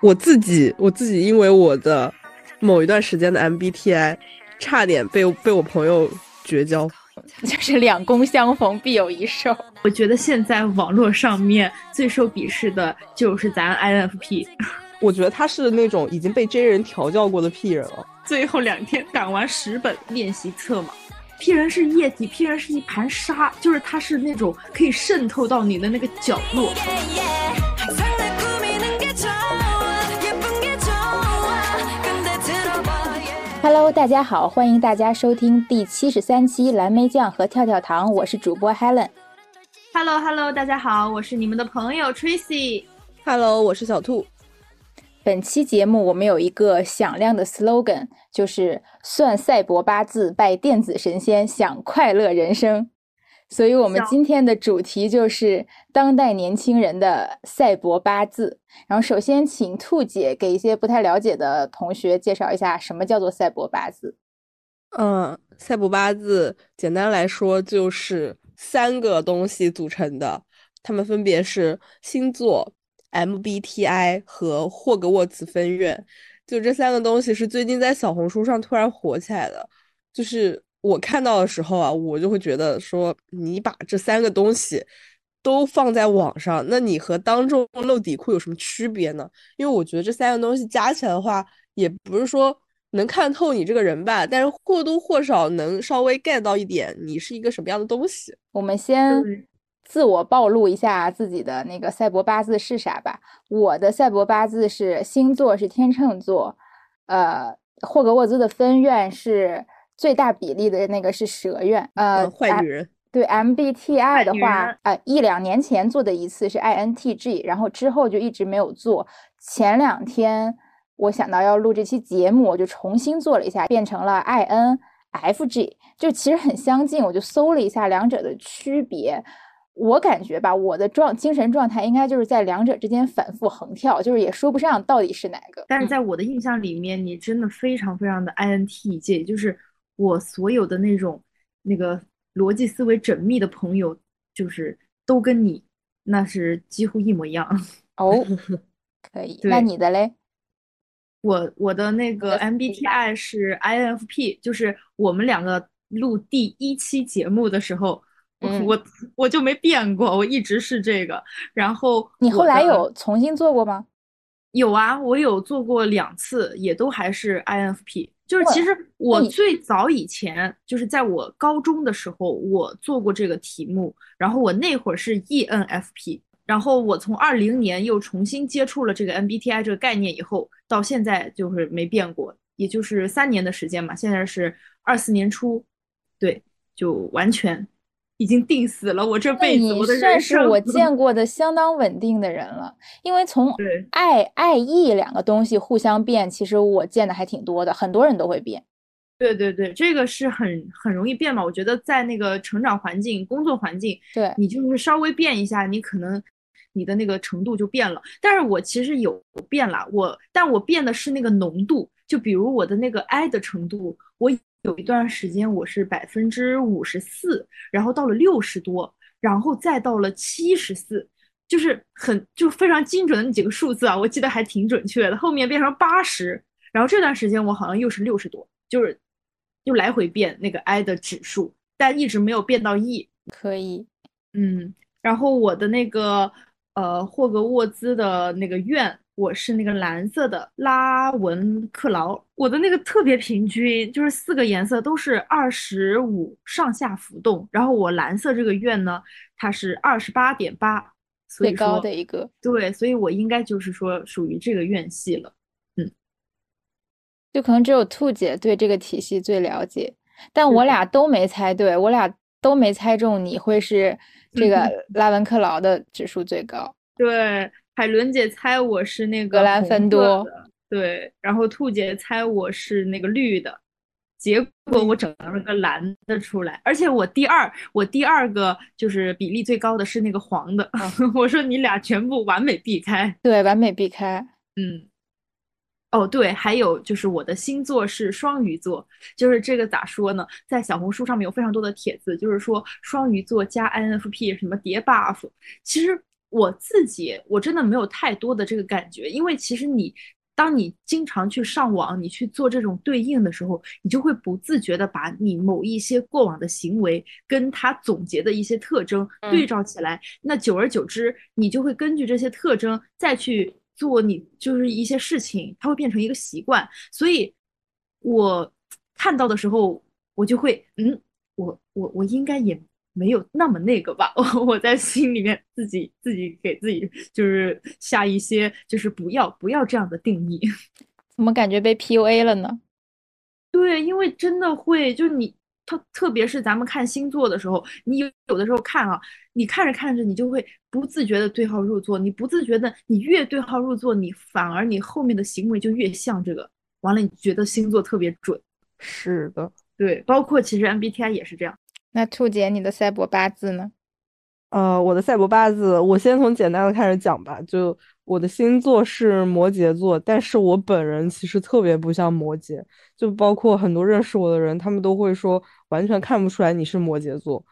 我自己，我自己因为我的某一段时间的 MBTI，差点被被我朋友绝交，就是两公相逢必有一受。我觉得现在网络上面最受鄙视的就是咱 INFP，我觉得他是那种已经被 J 人调教过的 P 人了。最后两天赶完十本练习册嘛，P 人是液体，P 人是一盘沙，就是他是那种可以渗透到你的那个角落。Hello，大家好，欢迎大家收听第七十三期蓝莓酱和跳跳糖，我是主播 Helen。Hello Hello，大家好，我是你们的朋友 Tracy。Hello，我是小兔。本期节目我们有一个响亮的 slogan，就是算赛博八字，拜电子神仙，享快乐人生。所以，我们今天的主题就是当代年轻人的赛博八字。然后，首先请兔姐给一些不太了解的同学介绍一下什么叫做赛博八字。嗯，赛博八字简单来说就是三个东西组成的，它们分别是星座、MBTI 和霍格沃茨分院。就这三个东西是最近在小红书上突然火起来的，就是。我看到的时候啊，我就会觉得说，你把这三个东西都放在网上，那你和当众露底裤有什么区别呢？因为我觉得这三个东西加起来的话，也不是说能看透你这个人吧，但是或多或少能稍微 get 到一点你是一个什么样的东西。我们先自我暴露一下自己的那个赛博八字是啥吧。我的赛博八字是星座是天秤座，呃，霍格沃兹的分院是。最大比例的那个是蛇院，呃，嗯、坏女人。对 MBTI 的话，呃，一两年前做的一次是 INTG，然后之后就一直没有做。前两天我想到要录这期节目，我就重新做了一下，变成了 INFG，就其实很相近。我就搜了一下两者的区别，我感觉吧，我的状精神状态应该就是在两者之间反复横跳，就是也说不上到底是哪个。但是在我的印象里面，你真的非常非常的 INTJ，就是。我所有的那种那个逻辑思维缜密的朋友，就是都跟你那是几乎一模一样哦。可以，那你的嘞？我我的那个 MBTI 是 INFP，就是我们两个录第一期节目的时候，嗯、我我就没变过，我一直是这个。然后你后来有重新做过吗？有啊，我有做过两次，也都还是 INFP。就是其实我最早以前就是在我高中的时候，我做过这个题目，然后我那会儿是 ENFP，然后我从二零年又重新接触了这个 MBTI 这个概念以后，到现在就是没变过，也就是三年的时间嘛，现在是二四年初，对，就完全已经定死了我这辈子我的算是我见过的相当稳定的人了，因为从爱爱意两个东西互相变，其实我见的还挺多的，很多人都会变。对对对，这个是很很容易变嘛。我觉得在那个成长环境、工作环境，对你就是稍微变一下，你可能你的那个程度就变了。但是我其实有变了，我但我变的是那个浓度，就比如我的那个爱的程度，我。有一段时间我是百分之五十四，然后到了六十多，然后再到了七十四，就是很就非常精准的那几个数字啊，我记得还挺准确的。后面变成八十，然后这段时间我好像又是六十多，就是又来回变那个 I 的指数，但一直没有变到 E。可以，嗯，然后我的那个呃霍格沃兹的那个院。我是那个蓝色的拉文克劳，我的那个特别平均，就是四个颜色都是二十五上下浮动。然后我蓝色这个院呢，它是二十八点八，最高的一个。对，所以我应该就是说属于这个院系了。嗯，就可能只有兔姐对这个体系最了解，但我俩都没猜对，我俩都没猜中你会是这个拉文克劳的指数最高。对。海伦姐猜我是那个格兰芬多，对，然后兔姐猜我是那个绿的，结果我整了个蓝的出来，而且我第二，我第二个就是比例最高的是那个黄的，我说你俩全部完美避开，对，完美避开，嗯，哦对，还有就是我的星座是双鱼座，就是这个咋说呢，在小红书上面有非常多的帖子，就是说双鱼座加 INFP 什么叠 buff，其实。我自己我真的没有太多的这个感觉，因为其实你。当你经常去上网，你去做这种对应的时候，你就会不自觉的把你某一些过往的行为跟他总结的一些特征对照起来。那久而久之，你就会根据这些特征再去做你就是一些事情，它会变成一个习惯。所以，我看到的时候，我就会，嗯，我我我应该也。没有那么那个吧，我 我在心里面自己自己给自己就是下一些就是不要不要这样的定义，怎么感觉被 PUA 了呢？对，因为真的会，就你特特别是咱们看星座的时候，你有有的时候看啊，你看着看着你就会不自觉的对号入座，你不自觉的你越对号入座，你反而你后面的行为就越像这个，完了你觉得星座特别准。是的，对，包括其实 MBTI 也是这样。那兔姐，你的赛博八字呢？呃，我的赛博八字，我先从简单的开始讲吧。就我的星座是摩羯座，但是我本人其实特别不像摩羯。就包括很多认识我的人，他们都会说完全看不出来你是摩羯座，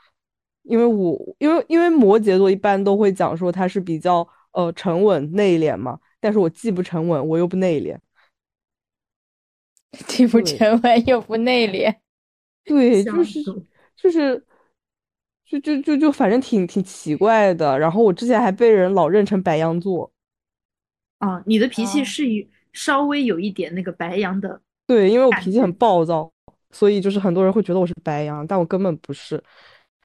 因为我因为因为摩羯座一般都会讲说他是比较呃沉稳内敛嘛，但是我既不沉稳，我又不内敛，既不沉稳又不内敛，对，就是。就是，就就就就反正挺挺奇怪的。然后我之前还被人老认成白羊座。啊，你的脾气是稍微有一点那个白羊的。对，因为我脾气很暴躁，所以就是很多人会觉得我是白羊，但我根本不是。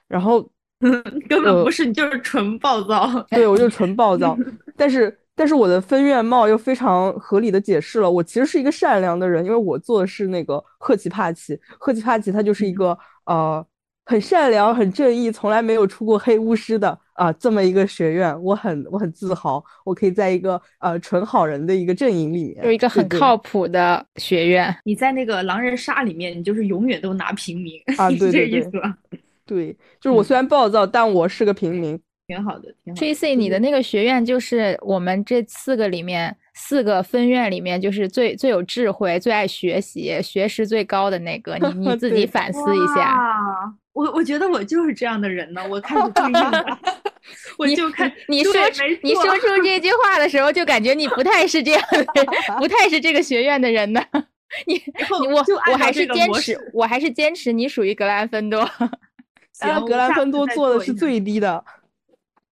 然后 根本不是，你就是纯暴躁。对，我就纯暴躁。但是但是我的分院帽又非常合理的解释了，我其实是一个善良的人，因为我做的是那个赫奇帕奇。赫奇帕奇他就是一个呃。很善良、很正义，从来没有出过黑巫师的啊，这么一个学院，我很我很自豪，我可以在一个呃纯好人的一个阵营里面，有一个很靠谱的学院。你在那个狼人杀里面，你就是永远都拿平民啊，对对对，对，就是我虽然暴躁，但我是个平民，挺好的。Tracy，你的那个学院就是我们这四个里面。四个分院里面，就是最最有智慧、最爱学习、学识最高的那个。你你 自己反思一下。我我觉得我就是这样的人呢。我开始对应了，我就看你说你说出这句话的时候，就感觉你不太是这样的人，不太是这个学院的人呢。你我我还是坚持，我还是坚持你属于格兰芬多。行，格兰芬多做的是最低的。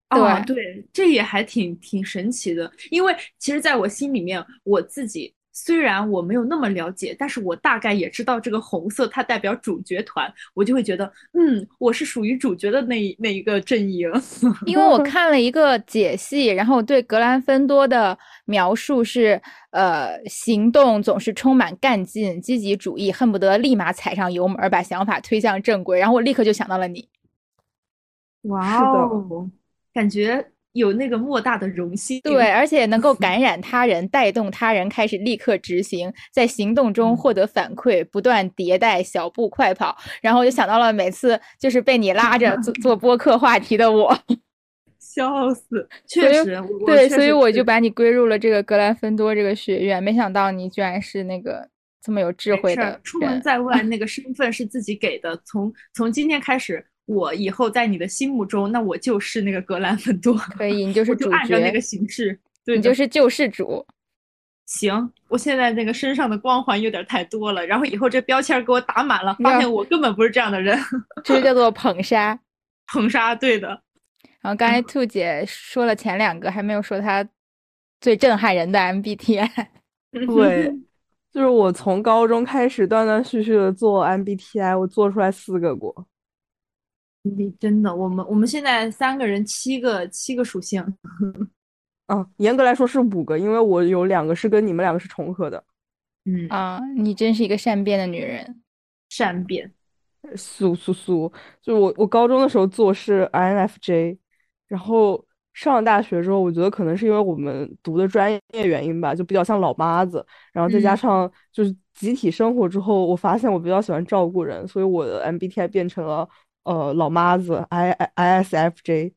对对，这也还挺挺神奇的，因为其实在我心里面，我自己虽然我没有那么了解，但是我大概也知道这个红色它代表主角团，我就会觉得，嗯，我是属于主角的那那一个阵营。因为我看了一个解析，然后对格兰芬多的描述是，呃，行动总是充满干劲、积极主义，恨不得立马踩上油门，把想法推向正轨。然后我立刻就想到了你。哇哦！感觉有那个莫大的荣幸，对，而且能够 感染他人，带动他人开始立刻执行，在行动中获得反馈，不断迭代，小步快跑。然后我就想到了每次就是被你拉着做 做播客话题的我，笑死，确实，对，所以我就把你归入了这个格兰芬多这个学院。没想到你居然是那个这么有智慧的。出门在外，那个身份是自己给的。从从今天开始。我以后在你的心目中，那我就是那个格兰芬多，可以，你就是主角，按照那个形式，对，你就是救世主。行，我现在那个身上的光环有点太多了，然后以后这标签给我打满了，发现我根本不是这样的人，这就叫做捧杀，捧杀，对的。然后刚才兔姐说了前两个，还没有说她最震撼人的 MBTI。对，就是我从高中开始断断续续的做 MBTI，我做出来四个过。你真的，我们我们现在三个人七个七个属性，嗯，严格来说是五个，因为我有两个是跟你们两个是重合的，嗯。啊，你真是一个善变的女人，善变，苏苏苏，就我我高中的时候做是 INFJ，然后上了大学之后，我觉得可能是因为我们读的专业原因吧，就比较像老妈子，然后再加上就是集体生活之后，我发现我比较喜欢照顾人，所以我的 MBTI 变成了。呃，老妈子，I I S F J，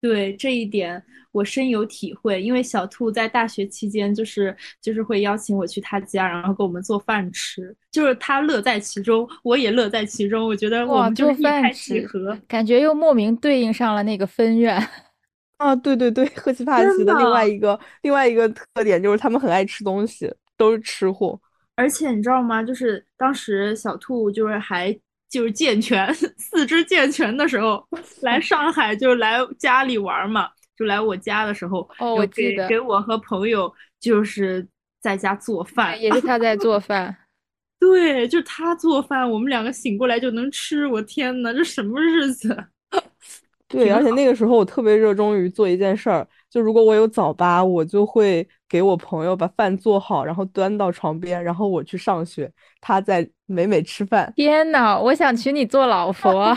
对这一点我深有体会，因为小兔在大学期间就是就是会邀请我去他家，然后给我们做饭吃，就是他乐在其中，我也乐在其中。我觉得我们就是一拍即合，感觉又莫名对应上了那个分院。啊，对对对，赫奇帕奇的另外一个另外一个特点就是他们很爱吃东西，都是吃货。而且你知道吗？就是当时小兔就是还就是健全 四肢健全的时候，来上海就来家里玩嘛，就来我家的时候，哦，我记得给我和朋友就是在家做饭，也是他在做饭。对，就是他做饭，我们两个醒过来就能吃。我天呐，这什么日子？对，而且那个时候我特别热衷于做一件事儿，就如果我有早八，我就会给我朋友把饭做好，然后端到床边，然后我去上学，他在美美吃饭。天呐，我想娶你做老婆，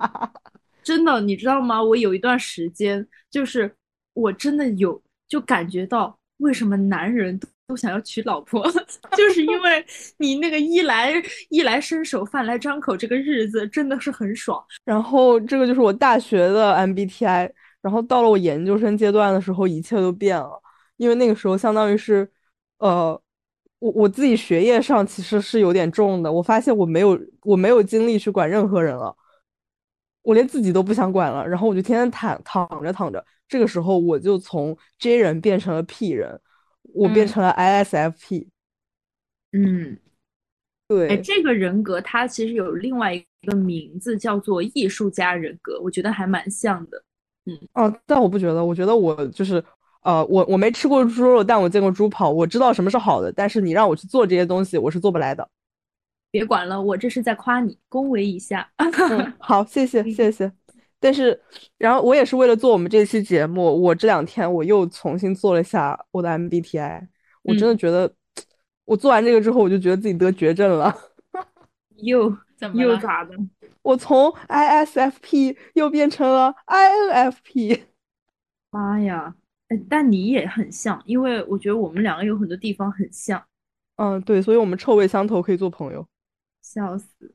真的，你知道吗？我有一段时间，就是我真的有就感觉到，为什么男人都。都想要娶老婆，就是因为你那个衣来衣来伸手、饭来张口，这个日子真的是很爽。然后这个就是我大学的 MBTI，然后到了我研究生阶段的时候，一切都变了，因为那个时候相当于是，呃，我我自己学业上其实是有点重的，我发现我没有我没有精力去管任何人了，我连自己都不想管了，然后我就天天躺躺着躺着，这个时候我就从 J 人变成了 P 人。我变成了 ISFP，嗯，对，哎，这个人格它其实有另外一个名字叫做艺术家人格，我觉得还蛮像的，嗯，哦，但我不觉得，我觉得我就是，呃，我我没吃过猪肉，但我见过猪跑，我知道什么是好的，但是你让我去做这些东西，我是做不来的。别管了，我这是在夸你，恭维一下。好，谢谢谢谢。但是，然后我也是为了做我们这期节目，我这两天我又重新做了一下我的 MBTI，我真的觉得，我做完这个之后，我就觉得自己得绝症了。又怎么又咋的？我从 ISFP 又变成了 INFP。妈呀！但你也很像，因为我觉得我们两个有很多地方很像。嗯，对，所以我们臭味相投，可以做朋友。笑死。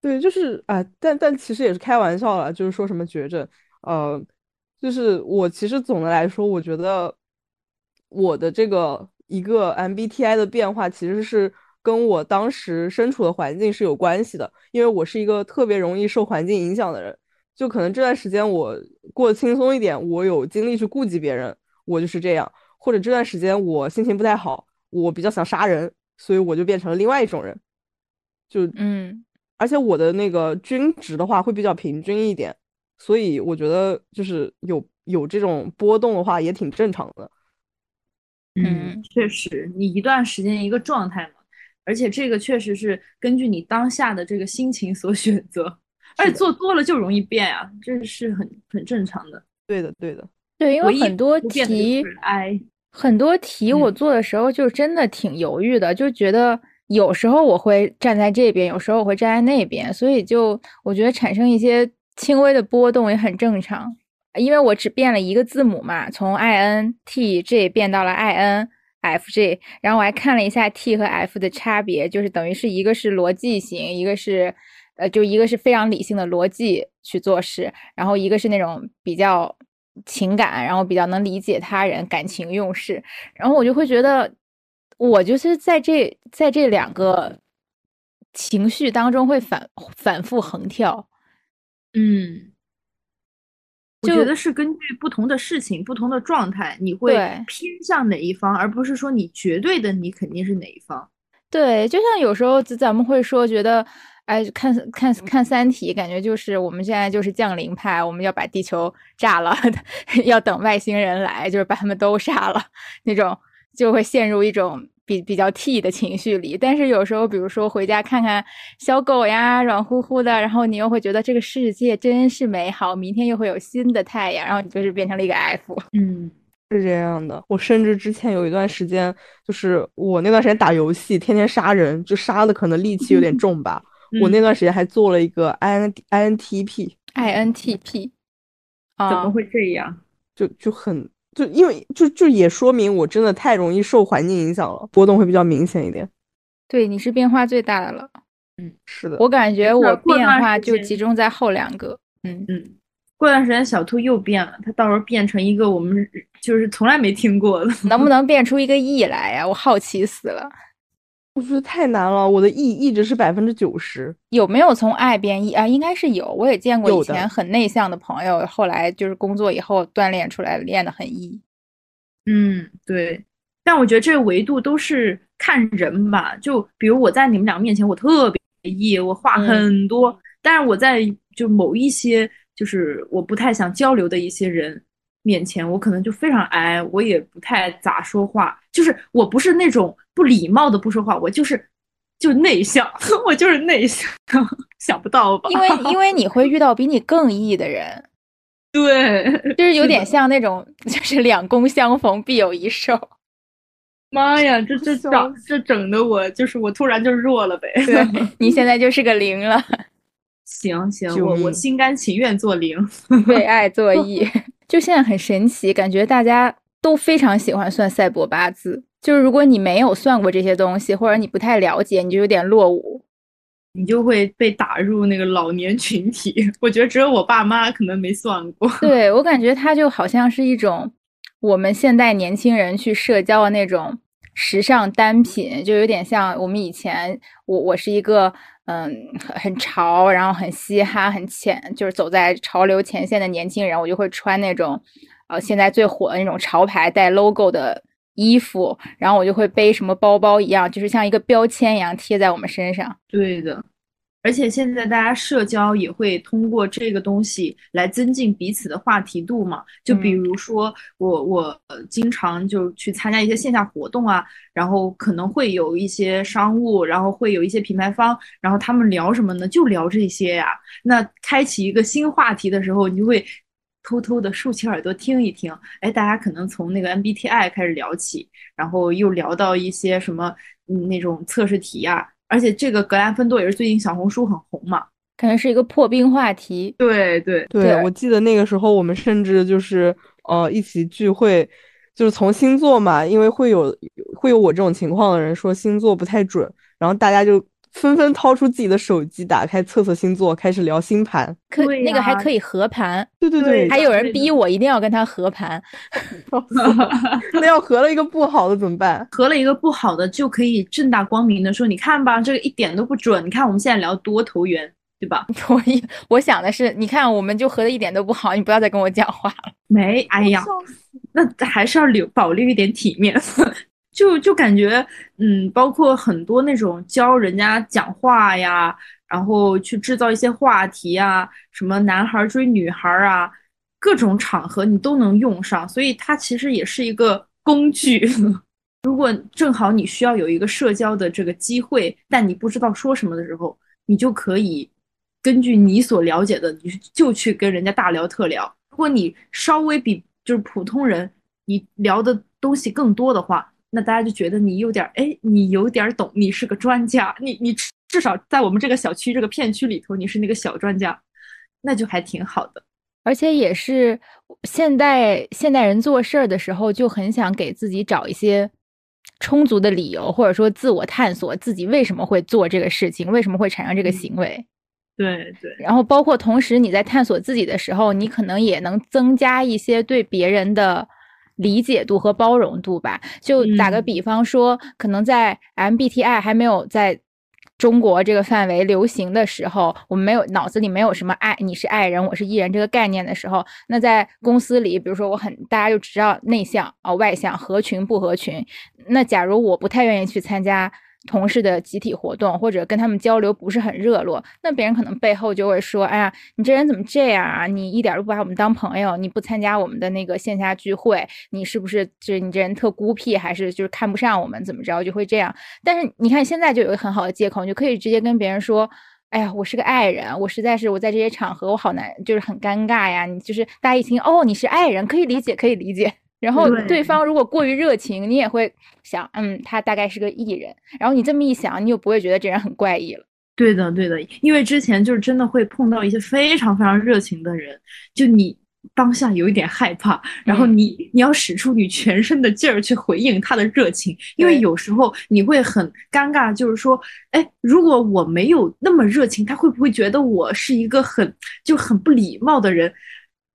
对，就是啊，但但其实也是开玩笑了，就是说什么绝症，呃，就是我其实总的来说，我觉得我的这个一个 MBTI 的变化，其实是跟我当时身处的环境是有关系的，因为我是一个特别容易受环境影响的人，就可能这段时间我过得轻松一点，我有精力去顾及别人，我就是这样，或者这段时间我心情不太好，我比较想杀人，所以我就变成了另外一种人，就嗯。而且我的那个均值的话会比较平均一点，所以我觉得就是有有这种波动的话也挺正常的。嗯，确实，你一段时间一个状态嘛，而且这个确实是根据你当下的这个心情所选择，而且做多了就容易变呀，这是很很正常的。对的，对的，对，因为很多题，很多题我做的时候就真的挺犹豫的，就觉得。有时候我会站在这边，有时候我会站在那边，所以就我觉得产生一些轻微的波动也很正常，因为我只变了一个字母嘛，从 I N T J 变到了 I N F J，然后我还看了一下 T 和 F 的差别，就是等于是一个是逻辑型，一个是呃，就一个是非常理性的逻辑去做事，然后一个是那种比较情感，然后比较能理解他人，感情用事，然后我就会觉得。我就是在这在这两个情绪当中会反反复横跳，嗯，我觉得是根据不同的事情、不同的状态，你会偏向哪一方，而不是说你绝对的你肯定是哪一方。对，就像有时候咱们会说，觉得哎，看看看《三体》，感觉就是我们现在就是降临派，我们要把地球炸了，要等外星人来，就是把他们都杀了那种。就会陷入一种比比较 T 的情绪里，但是有时候，比如说回家看看小狗呀，软乎乎的，然后你又会觉得这个世界真是美好，明天又会有新的太阳，然后你就是变成了一个 F。嗯，是这样的。我甚至之前有一段时间，就是我那段时间打游戏，天天杀人，就杀的可能戾气有点 重吧。我那段时间还做了一个 I N I N T P，I N T P，怎么会这样？就就很。就因为就就也说明我真的太容易受环境影响了，波动会比较明显一点。对，你是变化最大的了。嗯，是的。我感觉我变化就集中在后两个。嗯嗯。过段时间小兔又变了，它到时候变成一个我们就是从来没听过的，能不能变出一个 E 来呀？我好奇死了。我觉得太难了，我的 E 一直是百分之九十。有没有从爱变 E 啊？应该是有，我也见过以前很内向的朋友，后来就是工作以后锻炼出来，练得很 E。嗯，对。但我觉得这个维度都是看人吧。就比如我在你们两个面前，我特别 E，我话很多，但是我在就某一些就是我不太想交流的一些人。面前我可能就非常矮，我也不太咋说话，就是我不是那种不礼貌的不说话，我就是就内向，我就是内向，想不到吧？因为因为你会遇到比你更 E 的人，对，就是有点像那种就是两公相逢必有一受。妈呀，这这整这整的我就是我突然就弱了呗。对，你现在就是个零了。行行，我我心甘情愿做零，为爱作义。就现在很神奇，感觉大家都非常喜欢算赛博八字。就是如果你没有算过这些东西，或者你不太了解，你就有点落伍，你就会被打入那个老年群体。我觉得只有我爸妈可能没算过。对我感觉它就好像是一种我们现代年轻人去社交的那种时尚单品，就有点像我们以前，我我是一个。嗯，很很潮，然后很嘻哈，很浅，就是走在潮流前线的年轻人，我就会穿那种，呃，现在最火的那种潮牌带 logo 的衣服，然后我就会背什么包包一样，就是像一个标签一样贴在我们身上。对的。而且现在大家社交也会通过这个东西来增进彼此的话题度嘛？就比如说我我经常就去参加一些线下活动啊，然后可能会有一些商务，然后会有一些品牌方，然后他们聊什么呢？就聊这些呀。那开启一个新话题的时候，你就会偷偷的竖起耳朵听一听。哎，大家可能从那个 MBTI 开始聊起，然后又聊到一些什么嗯那种测试题呀。而且这个格兰芬多也是最近小红书很红嘛，可能是一个破冰话题。对对对，我记得那个时候我们甚至就是呃一起聚会，就是从星座嘛，因为会有会有我这种情况的人说星座不太准，然后大家就。纷纷掏出自己的手机，打开测测星座，开始聊星盘。可那个还可以合盘。对对对，还有人逼我一定要跟他合盘。那要合了一个不好的怎么办？合了一个不好的就可以正大光明的说：“你看吧，这个一点都不准。你看我们现在聊多投缘，对吧？” 我一我想的是，你看我们就合的一点都不好，你不要再跟我讲话了。没，哎呀，那还是要留保留一点体面。就就感觉，嗯，包括很多那种教人家讲话呀，然后去制造一些话题啊，什么男孩追女孩啊，各种场合你都能用上，所以它其实也是一个工具。如果正好你需要有一个社交的这个机会，但你不知道说什么的时候，你就可以根据你所了解的，你就去跟人家大聊特聊。如果你稍微比就是普通人，你聊的东西更多的话。那大家就觉得你有点哎，你有点懂，你是个专家，你你至少在我们这个小区这个片区里头，你是那个小专家，那就还挺好的。而且也是现代现代人做事儿的时候，就很想给自己找一些充足的理由，或者说自我探索自己为什么会做这个事情，为什么会产生这个行为。对对。然后包括同时你在探索自己的时候，你可能也能增加一些对别人的。理解度和包容度吧，就打个比方说，可能在 MBTI 还没有在中国这个范围流行的时候，我们没有脑子里没有什么爱，你是爱人，我是艺人这个概念的时候，那在公司里，比如说我很大家就知道内向啊外向，合群不合群，那假如我不太愿意去参加。同事的集体活动，或者跟他们交流不是很热络，那别人可能背后就会说：“哎呀，你这人怎么这样啊？你一点都不把我们当朋友，你不参加我们的那个线下聚会，你是不是就是你这人特孤僻，还是就是看不上我们？怎么着就会这样？但是你看现在就有一个很好的借口，你就可以直接跟别人说：‘哎呀，我是个爱人，我实在是我在这些场合我好难，就是很尴尬呀。’你就是大家一听哦，你是爱人，可以理解，可以理解。”然后对方如果过于热情，你也会想，嗯，他大概是个艺人。然后你这么一想，你就不会觉得这人很怪异了。对的，对的，因为之前就是真的会碰到一些非常非常热情的人，就你当下有一点害怕，然后你你要使出你全身的劲儿去回应他的热情，因为有时候你会很尴尬，就是说，哎，如果我没有那么热情，他会不会觉得我是一个很就很不礼貌的人？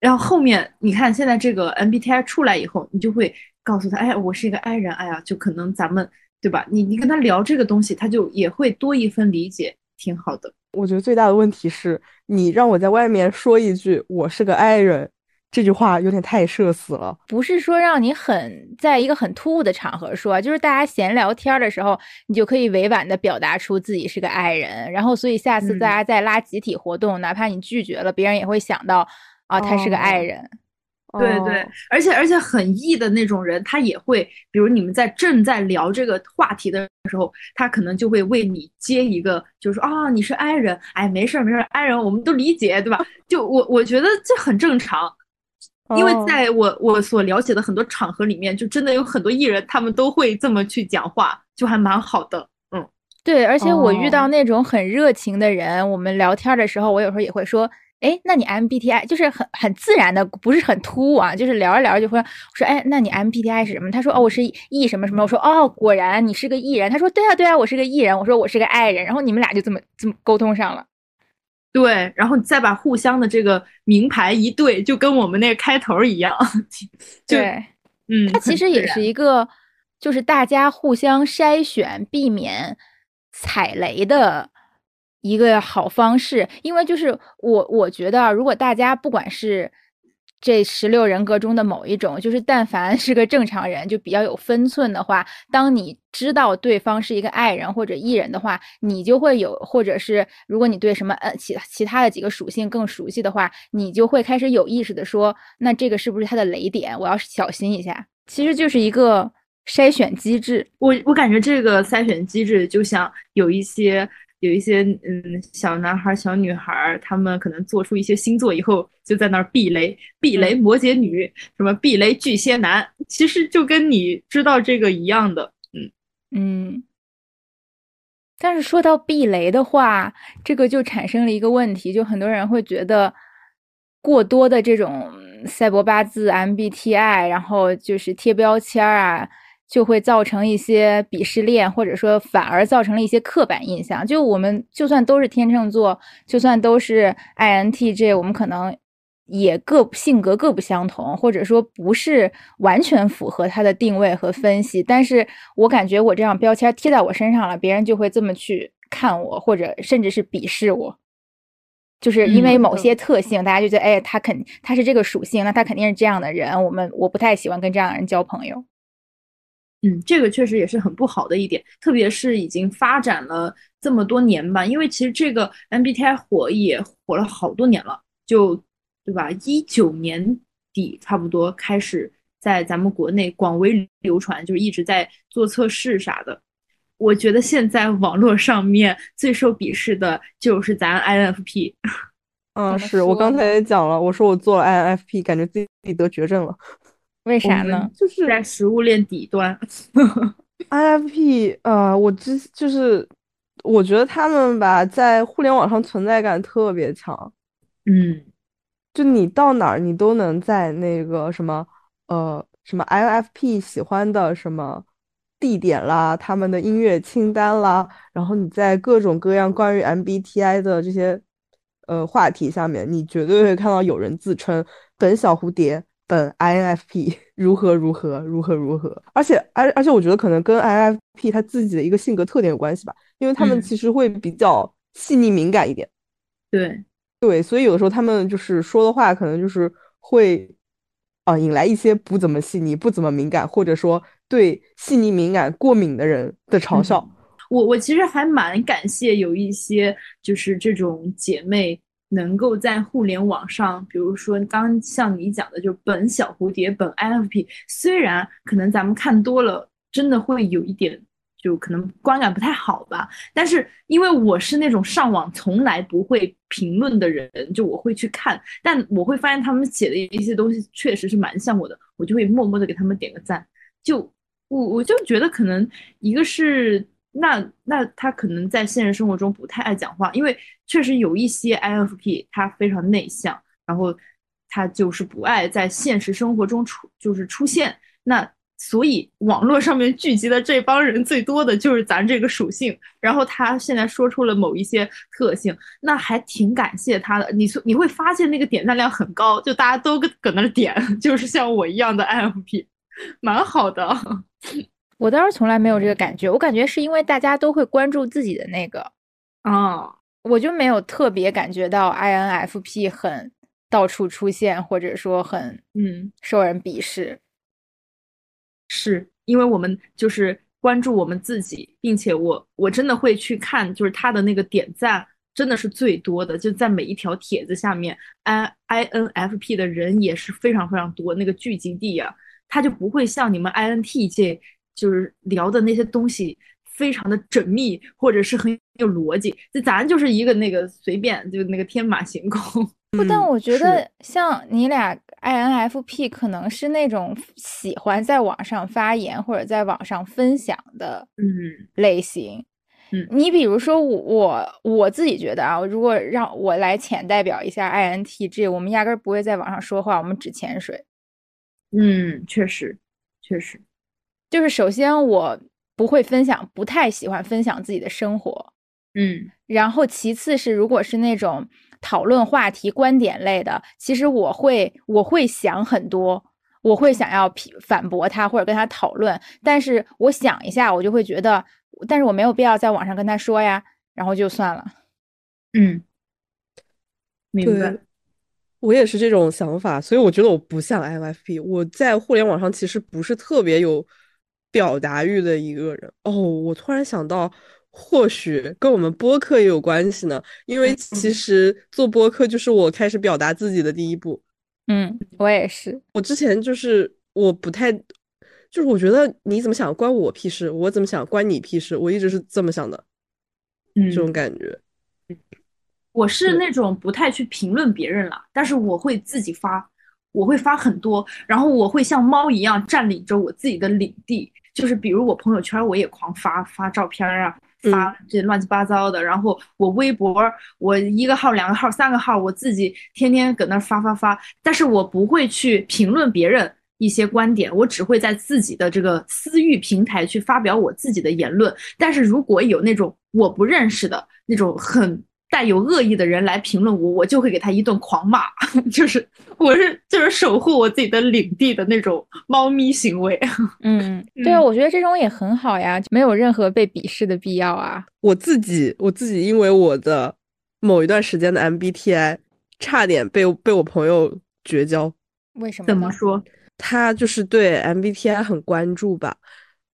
然后后面你看，现在这个 MBTI 出来以后，你就会告诉他，哎，我是一个 I 人，哎呀，就可能咱们对吧？你你跟他聊这个东西，他就也会多一分理解，挺好的。我觉得最大的问题是你让我在外面说一句我是个 I 人，这句话有点太社死了。不是说让你很在一个很突兀的场合说，就是大家闲聊天的时候，你就可以委婉的表达出自己是个 I 人，然后所以下次大家再拉集体活动，哪怕你拒绝了，别人也会想到啊，他是个爱人。对对，而且而且很 E 的那种人，他也会，比如你们在正在聊这个话题的时候，他可能就会为你接一个，就是说啊，你是 I 人，哎，没事儿没事儿，I 人我们都理解，对吧？就我我觉得这很正常，因为在我我所了解的很多场合里面，就真的有很多艺人，他们都会这么去讲话，就还蛮好的。嗯，对，而且我遇到那种很热情的人，我们聊天的时候，我有时候也会说。哎，那你 MBTI 就是很很自然的，不是很突兀啊，就是聊着聊着就会说，哎，那你 MBTI 是什么？他说，哦，我是 E 什么什么。我说，哦，果然你是个 E 人。他说，对啊，对啊，我是个 E 人。我说，我是个 I 人。然后你们俩就这么这么沟通上了。对，然后再把互相的这个名牌一对，就跟我们那个开头一样。对，嗯，它其实也是一个，就是大家互相筛选，避免踩雷的。一个好方式，因为就是我我觉得，如果大家不管是这十六人格中的某一种，就是但凡是个正常人，就比较有分寸的话，当你知道对方是一个爱人或者艺人的话，你就会有，或者是如果你对什么呃其其他的几个属性更熟悉的话，你就会开始有意识的说，那这个是不是他的雷点？我要小心一下。其实就是一个筛选机制。我我感觉这个筛选机制就像有一些。有一些嗯小男孩、小女孩，他们可能做出一些星座以后，就在那儿避雷，避雷摩羯女，什么避雷巨蟹男，其实就跟你知道这个一样的，嗯嗯。但是说到避雷的话，这个就产生了一个问题，就很多人会觉得过多的这种赛博八字、MBTI，然后就是贴标签啊。就会造成一些鄙视链，或者说反而造成了一些刻板印象。就我们就算都是天秤座，就算都是 INTJ，我们可能也各性格各不相同，或者说不是完全符合他的定位和分析。但是我感觉我这样标签贴在我身上了，别人就会这么去看我，或者甚至是鄙视我，就是因为某些特性，大家就觉得，哎，他肯他是这个属性，那他肯定是这样的人。我们我不太喜欢跟这样的人交朋友。嗯，这个确实也是很不好的一点，特别是已经发展了这么多年吧。因为其实这个 MBTI 火也火了好多年了，就对吧？一九年底差不多开始在咱们国内广为流传，就是一直在做测试啥的。我觉得现在网络上面最受鄙视的就是咱 INFP。嗯，是我刚才也讲了，我说我做了 INFP，感觉自己得绝症了。为啥呢？就是在食物链底端，IFP，呃，我之就是我觉得他们吧，在互联网上存在感特别强。嗯，就你到哪儿，你都能在那个什么，呃，什么 IFP 喜欢的什么地点啦，他们的音乐清单啦，然后你在各种各样关于 MBTI 的这些呃话题下面，你绝对会看到有人自称本小蝴蝶。本 INFP 如何如何如何如何，而且而而且我觉得可能跟 INFP 他自己的一个性格特点有关系吧，因为他们其实会比较细腻敏感一点。对对，所以有的时候他们就是说的话，可能就是会啊引来一些不怎么细腻、不怎么敏感，或者说对细腻敏感过敏的人的嘲笑。我我其实还蛮感谢有一些就是这种姐妹。能够在互联网上，比如说刚像你讲的，就本小蝴蝶本 INFP，虽然可能咱们看多了，真的会有一点，就可能观感不太好吧。但是因为我是那种上网从来不会评论的人，就我会去看，但我会发现他们写的一些东西确实是蛮像我的，我就会默默的给他们点个赞。就我我就觉得可能一个是。那那他可能在现实生活中不太爱讲话，因为确实有一些 INFP 他非常内向，然后他就是不爱在现实生活中出就是出现。那所以网络上面聚集的这帮人最多的就是咱这个属性。然后他现在说出了某一些特性，那还挺感谢他的。你你会发现那个点赞量很高，就大家都搁搁那点，就是像我一样的 INFP，蛮好的。我倒是从来没有这个感觉，我感觉是因为大家都会关注自己的那个，啊，我就没有特别感觉到 INFP 很到处出现，或者说很嗯，受人鄙视。是因为我们就是关注我们自己，并且我我真的会去看，就是他的那个点赞真的是最多的，就在每一条帖子下面，I INFP 的人也是非常非常多，那个聚集地啊，他就不会像你们 INTJ 就是聊的那些东西非常的缜密，或者是很有逻辑，就咱就是一个那个随便就那个天马行空。不，但嗯我觉得像你俩 INFP 可能是那种喜欢在网上发言或者在网上分享的嗯类型。嗯你比如说我我我自己觉得啊，如果让我来浅代表一下 INTJ，我们压根儿不会在网上说话，我们只潜水。嗯，确实确实，就是首先我不会分享，不太喜欢分享自己的生活。嗯然后其次是，如果是那种讨论话题、观点类的，其实我会我会想很多，我会想要批反驳他或者跟他讨论，但是我想一下，我就会觉得，但是我没有必要在网上跟他说呀，然后就算了。嗯，明白。，我也是这种想法，所以我觉得我不像 INFP，我在互联网上其实不是特别有表达欲的一个人。哦，我突然想到，或许跟我们播客也有关系呢，因为其实做播客就是我开始表达自己的第一步。嗯，我也是。我之前就是我不太，就是我觉得你怎么想关我屁事，我怎么想关你屁事，我一直是这么想的，嗯这种感觉。我是那种不太去评论别人了，但是我会自己发，我会发很多，然后我会像猫一样占领着我自己的领地，就是比如我朋友圈我也狂发发照片啊，发这乱七八糟的，然后我微博我一个号、两个号、三个号，我自己天天搁那儿发发发，但是我不会去评论别人。一些观点，我只会在自己的这个私域平台去发表我自己的言论。但是如果有那种我不认识的那种很带有恶意的人来评论我，我就会给他一顿狂骂，就是我是就是守护我自己的领地的那种猫咪行为。嗯，对啊，嗯我觉得这种也很好呀，没有任何被鄙视的必要啊。我自己，我自己因为我的某一段时间的 MBTI 差点被被我朋友绝交，为什么？怎么说？他就是对 MBTI 很关注吧。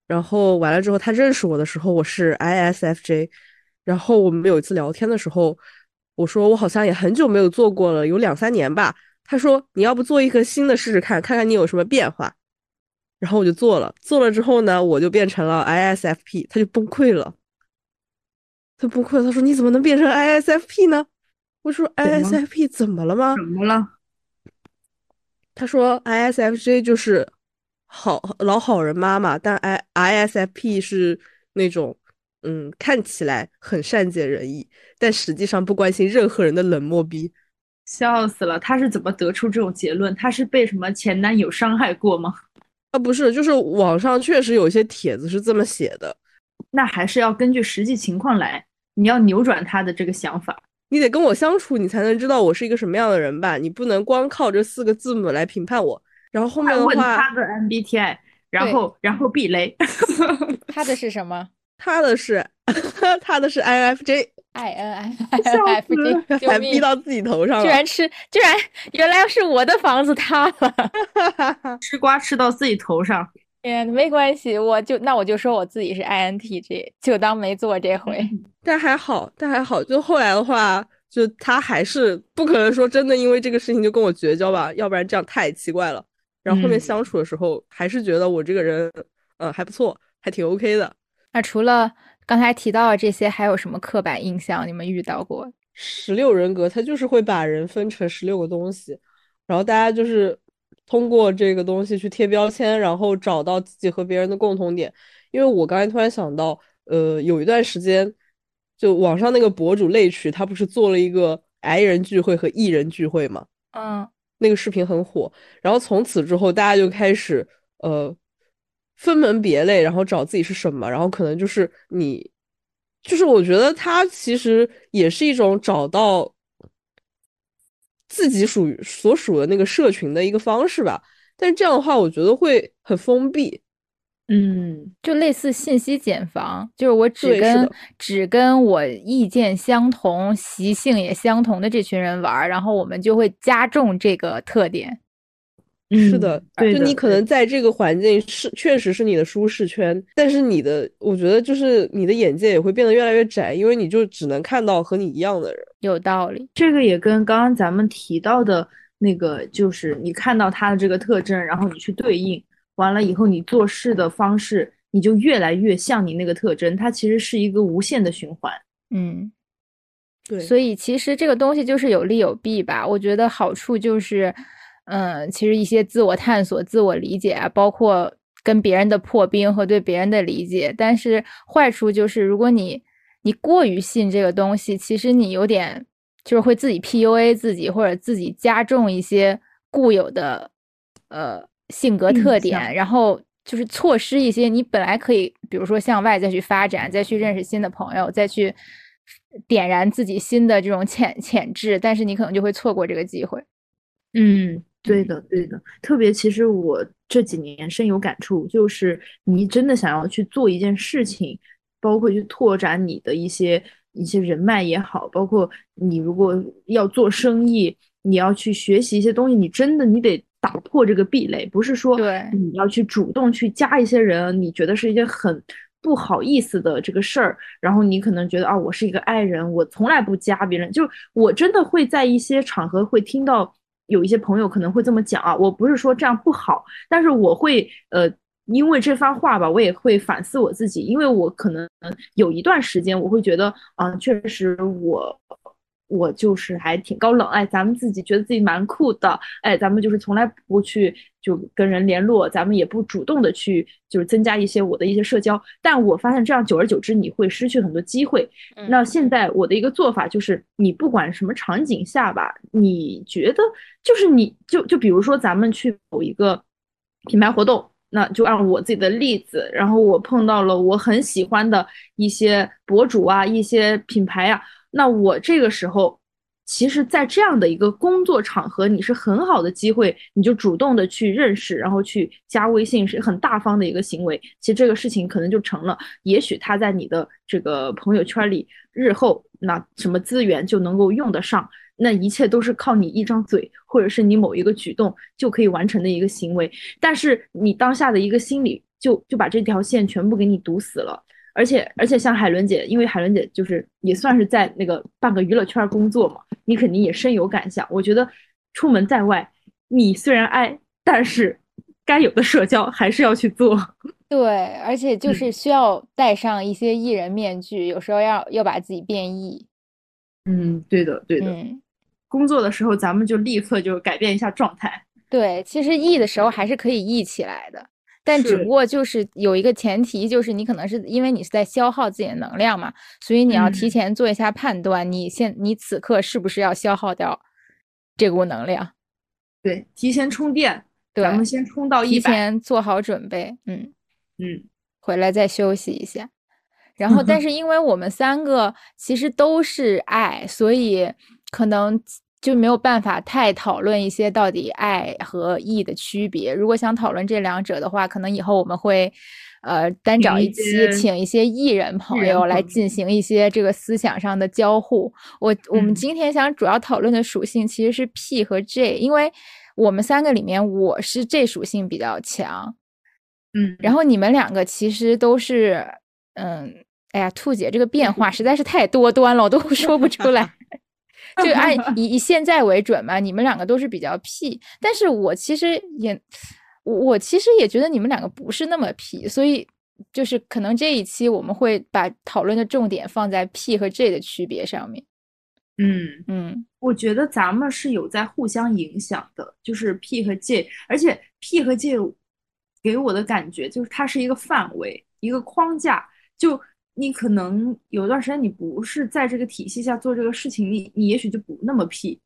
然后完了之后，他认识我的时候，我是 ISFJ。然后我们有一次聊天的时候，我说我好像也很久没有做过了，有两三年吧。他说你要不做一个新的试试看，看看你有什么变化。然后我就做了，做了之后呢，我就变成了 ISFP，他就崩溃了。他崩溃了，他说你怎么能变成 ISFP 呢？我说 ISFP 怎么了吗？怎么了？他说 ISFJ 就是好老好人妈妈，但 I ISFP 是那种嗯看起来很善解人意，但实际上不关心任何人的冷漠逼。笑死了！他是怎么得出这种结论？他是被什么前男友伤害过吗？啊，不是，就是网上确实有一些帖子是这么写的，那还是要根据实际情况来，你要扭转他的这个想法。你得跟我相处，你才能知道我是一个什么样的人吧？你不能光靠这四个字母来评判我。然后后面问的话，他的 MBTI，然后然后避雷。他的是什么他的是 他的是 INFJ，？I N I 笑 F 死 J，救还逼！到自己头上了。居然吃，居然原来是我的房子塌了。吃瓜吃到自己头上。嗯，没关系，我就那我就说我自己是 INTJ，就当没做这回。但还好，但还好，就后来的话，就他还是不可能说真的因为这个事情就跟我绝交吧，要不然这样太奇怪了。然后后面嗯相处的时候，还是觉得我这个人，嗯，还不错，还挺 OK 的。那除了刚才提到的这些，还有什么刻板印象你们遇到过？十六人格，它就是会把人分成十六个东西，然后大家就是通过这个东西去贴标签，然后找到自己和别人的共同点。因为我刚才突然想到，呃，有一段时间，就网上那个博主泪曲，他不是做了一个 I 人聚会和 E 人聚会嘛？嗯那个视频很火，然后从此之后，大家就开始呃分门别类，然后找自己是什么，然后可能就是你，就是我觉得它其实也是一种找到自己属于所属的那个社群的一个方式吧。但是这样的话，我觉得会很封闭。嗯，就类似信息茧房，就是我只跟只跟我意见相同、习性也相同的这群人玩，然后我们就会加重这个特点。是的嗯，对的就你可能在这个环境是确实是你的舒适圈，但是你的，我觉得就是你的眼界也会变得越来越窄，因为你就只能看到和你一样的人。有道理，这个也跟刚刚咱们提到的那个，就是你看到他的这个特征，然后你去对应，完了以后你做事的方式，你就越来越像你那个特征，它其实是一个无限的循环。嗯。对，所以其实这个东西就是有利有弊吧。我觉得好处就是，嗯，其实一些自我探索、自我理解啊，包括跟别人的破冰和对别人的理解。但是坏处就是，如果你你过于信这个东西，其实你有点就是会自己 PUA 自己，或者自己加重一些固有的呃性格特象点，然后就是错失一些你本来可以，比如说向外再去发展，再去认识新的朋友，再去点燃自己新的这种潜潜质，但是你可能就会错过这个机会。嗯，对的，对的。特别其实我这几年深有感触，就是你真的想要去做一件事情，包括去拓展你的一些一些人脉也好，包括你如果要做生意，你要去学习一些东西，你真的你得打破这个壁垒，不是说你要去主动去加一些人，你觉得是一件很不好意思的这个事儿，然后你可能觉得啊，我是一个爱人，我从来不加别人，就我真的会在一些场合会听到有一些朋友可能会这么讲啊，我不是说这样不好，但是我会呃。因为这番话吧，我也会反思我自己，因为我可能有一段时间，我会觉得，啊、确实我我就是还挺高冷，哎，咱们自己觉得自己蛮酷的，哎，咱们就是从来不去就跟人联络，咱们也不主动的去就是增加一些我的一些社交，但我发现这样久而久之你会失去很多机会。嗯那现在我的一个做法就是，你不管什么场景下吧，你觉得就是你就就比如说咱们去某一个品牌活动。那就按我自己的例子，然后我碰到了我很喜欢的一些博主啊，一些品牌啊，那我这个时候，其实，在这样的一个工作场合，你是很好的机会，你就主动的去认识，然后去加微信，是很大方的一个行为。其实这个事情可能就成了，也许他在你的这个朋友圈里，日后那什么资源就能够用得上。那一切都是靠你一张嘴，或者是你某一个举动就可以完成的一个行为，但是你当下的一个心理就就把这条线全部给你堵死了。而且而且像海伦姐，因为海伦姐就是也算是在那个半个娱乐圈工作嘛，你肯定也深有感想。我觉得出门在外，你虽然爱，但是该有的社交还是要去做。对，而且嗯就是需要戴上一些艺人面具，有时候要要把自己变异。嗯，对的，对的。嗯，工作的时候，咱们就立刻就改变一下状态。对，其实 E 的时候还是可以 E 起来的，但只不过就是有一个前提，就是你可能是因为你是在消耗自己的能量嘛，所以你要提嗯前做一下判断，你现你此刻是不是要消耗掉这股能量？对，提前充电，对，咱们先充到一百。前做好准备，嗯。嗯回来再休息一下。然后，但 是因为我们三个其实都是爱，所以可能就没有办法太讨论一些到底爱和义的区别。如果想讨论这两者的话，可能以后我们会呃单找一一期，请一些艺人朋友来进行一些这个思想上的交互。我我们嗯今天想主要讨论的属性其实是 P 和 J，因为我们三个里面我是 J 属性比较强。嗯，然后你们两个其实都是，嗯，哎呀，兔姐这个变 化实在是太多端了，我都 说不出来。就按以以现在为准嘛，你们两个都是比较 P，但是我其实也，我我其实也觉得你们两个不是那么 P，所以就是可能这一期我们会把讨论的重点放在 P 和 J 的区别上面。嗯。嗯我觉得咱们是有在互相影响的，就是 P 和 J，而且 P 和 J 给我的感觉就是它是一个范围，一个框架。就你可能有段时间你不是在这个体系下做这个事情，你你也许就不那么 P。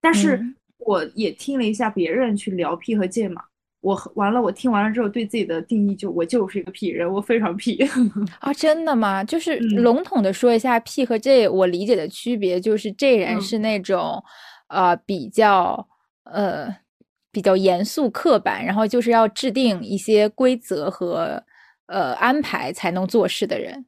但是嗯我也听了一下别人去聊 P 和 J 嘛，我完了我听完了之后对自己的定义就我就是一个 P 人，我非常 P。啊，真的吗？就是嗯笼统的说一下 P 和 J，我理解的区别就是 J 人嗯是那种，呃，比较呃比较严肃刻板，然后就是要制定一些规则和呃安排才能做事的人。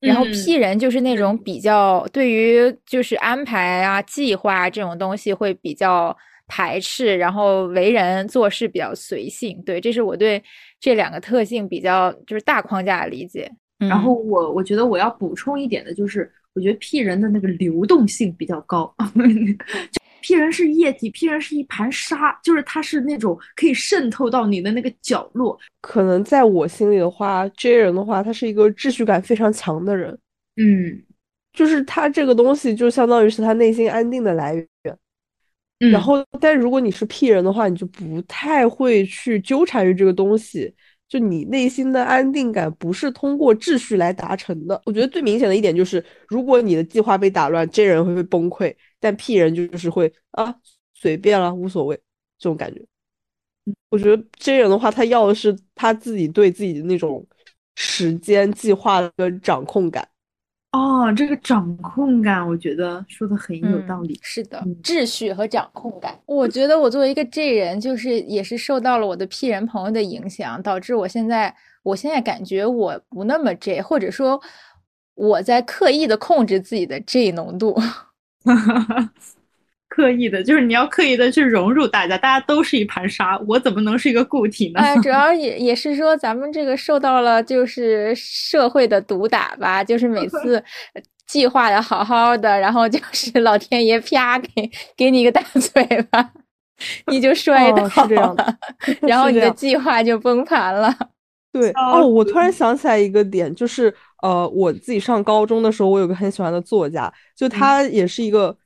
然后嗯 P 人就是那种比较对于就是安排啊、计划这种东西会比较排斥，然后为人做事比较随性。对，这是我对这两个特性比较就是大框架的理解。然后我我觉得我要补充一点的就是，我觉得 P 人的那个流动性比较高。P 人是液体，P 人是一盘沙，就是它是那种可以渗透到你的那个角落。可能在我心里的话，J 人的话，他是一个秩序感非常强的人，嗯就是他这个东西就相当于是他内心安定的来源。嗯，然后，但如果你是 P 人的话，你就不太会去纠缠于这个东西，就你内心的安定感不是通过秩序来达成的。我觉得最明显的一点就是，如果你的计划被打乱，J 人会被崩溃，但 P 人就是会啊随便了，无所谓这种感觉。我觉得 J 人的话，他要的是他自己对自己的那种时间计划的掌控感。哦，这个掌控感，我觉得说的很有道理。是的嗯，秩序和掌控感。我觉得我作为一个 J 人，就是也是受到了我的 P 人朋友的影响，导致我现在，我现在感觉我不那么 J，或者说我在刻意的控制自己的 J 浓度。刻意的，就是你要刻意的去融入大家，大家都是一盘沙，我怎么能是一个固体呢？哎，主要 也也是说咱们这个受到了就是社会的毒打吧，就是每次呃 计划的好好的，然后就是老天爷啪给给你一个大嘴巴，你就摔倒哦是这样的了，然后你的计划就崩盘了。对哦，我突然想起来一个点，就是呃，我自己上高中的时候，我有个很喜欢的作家，就他也是一个，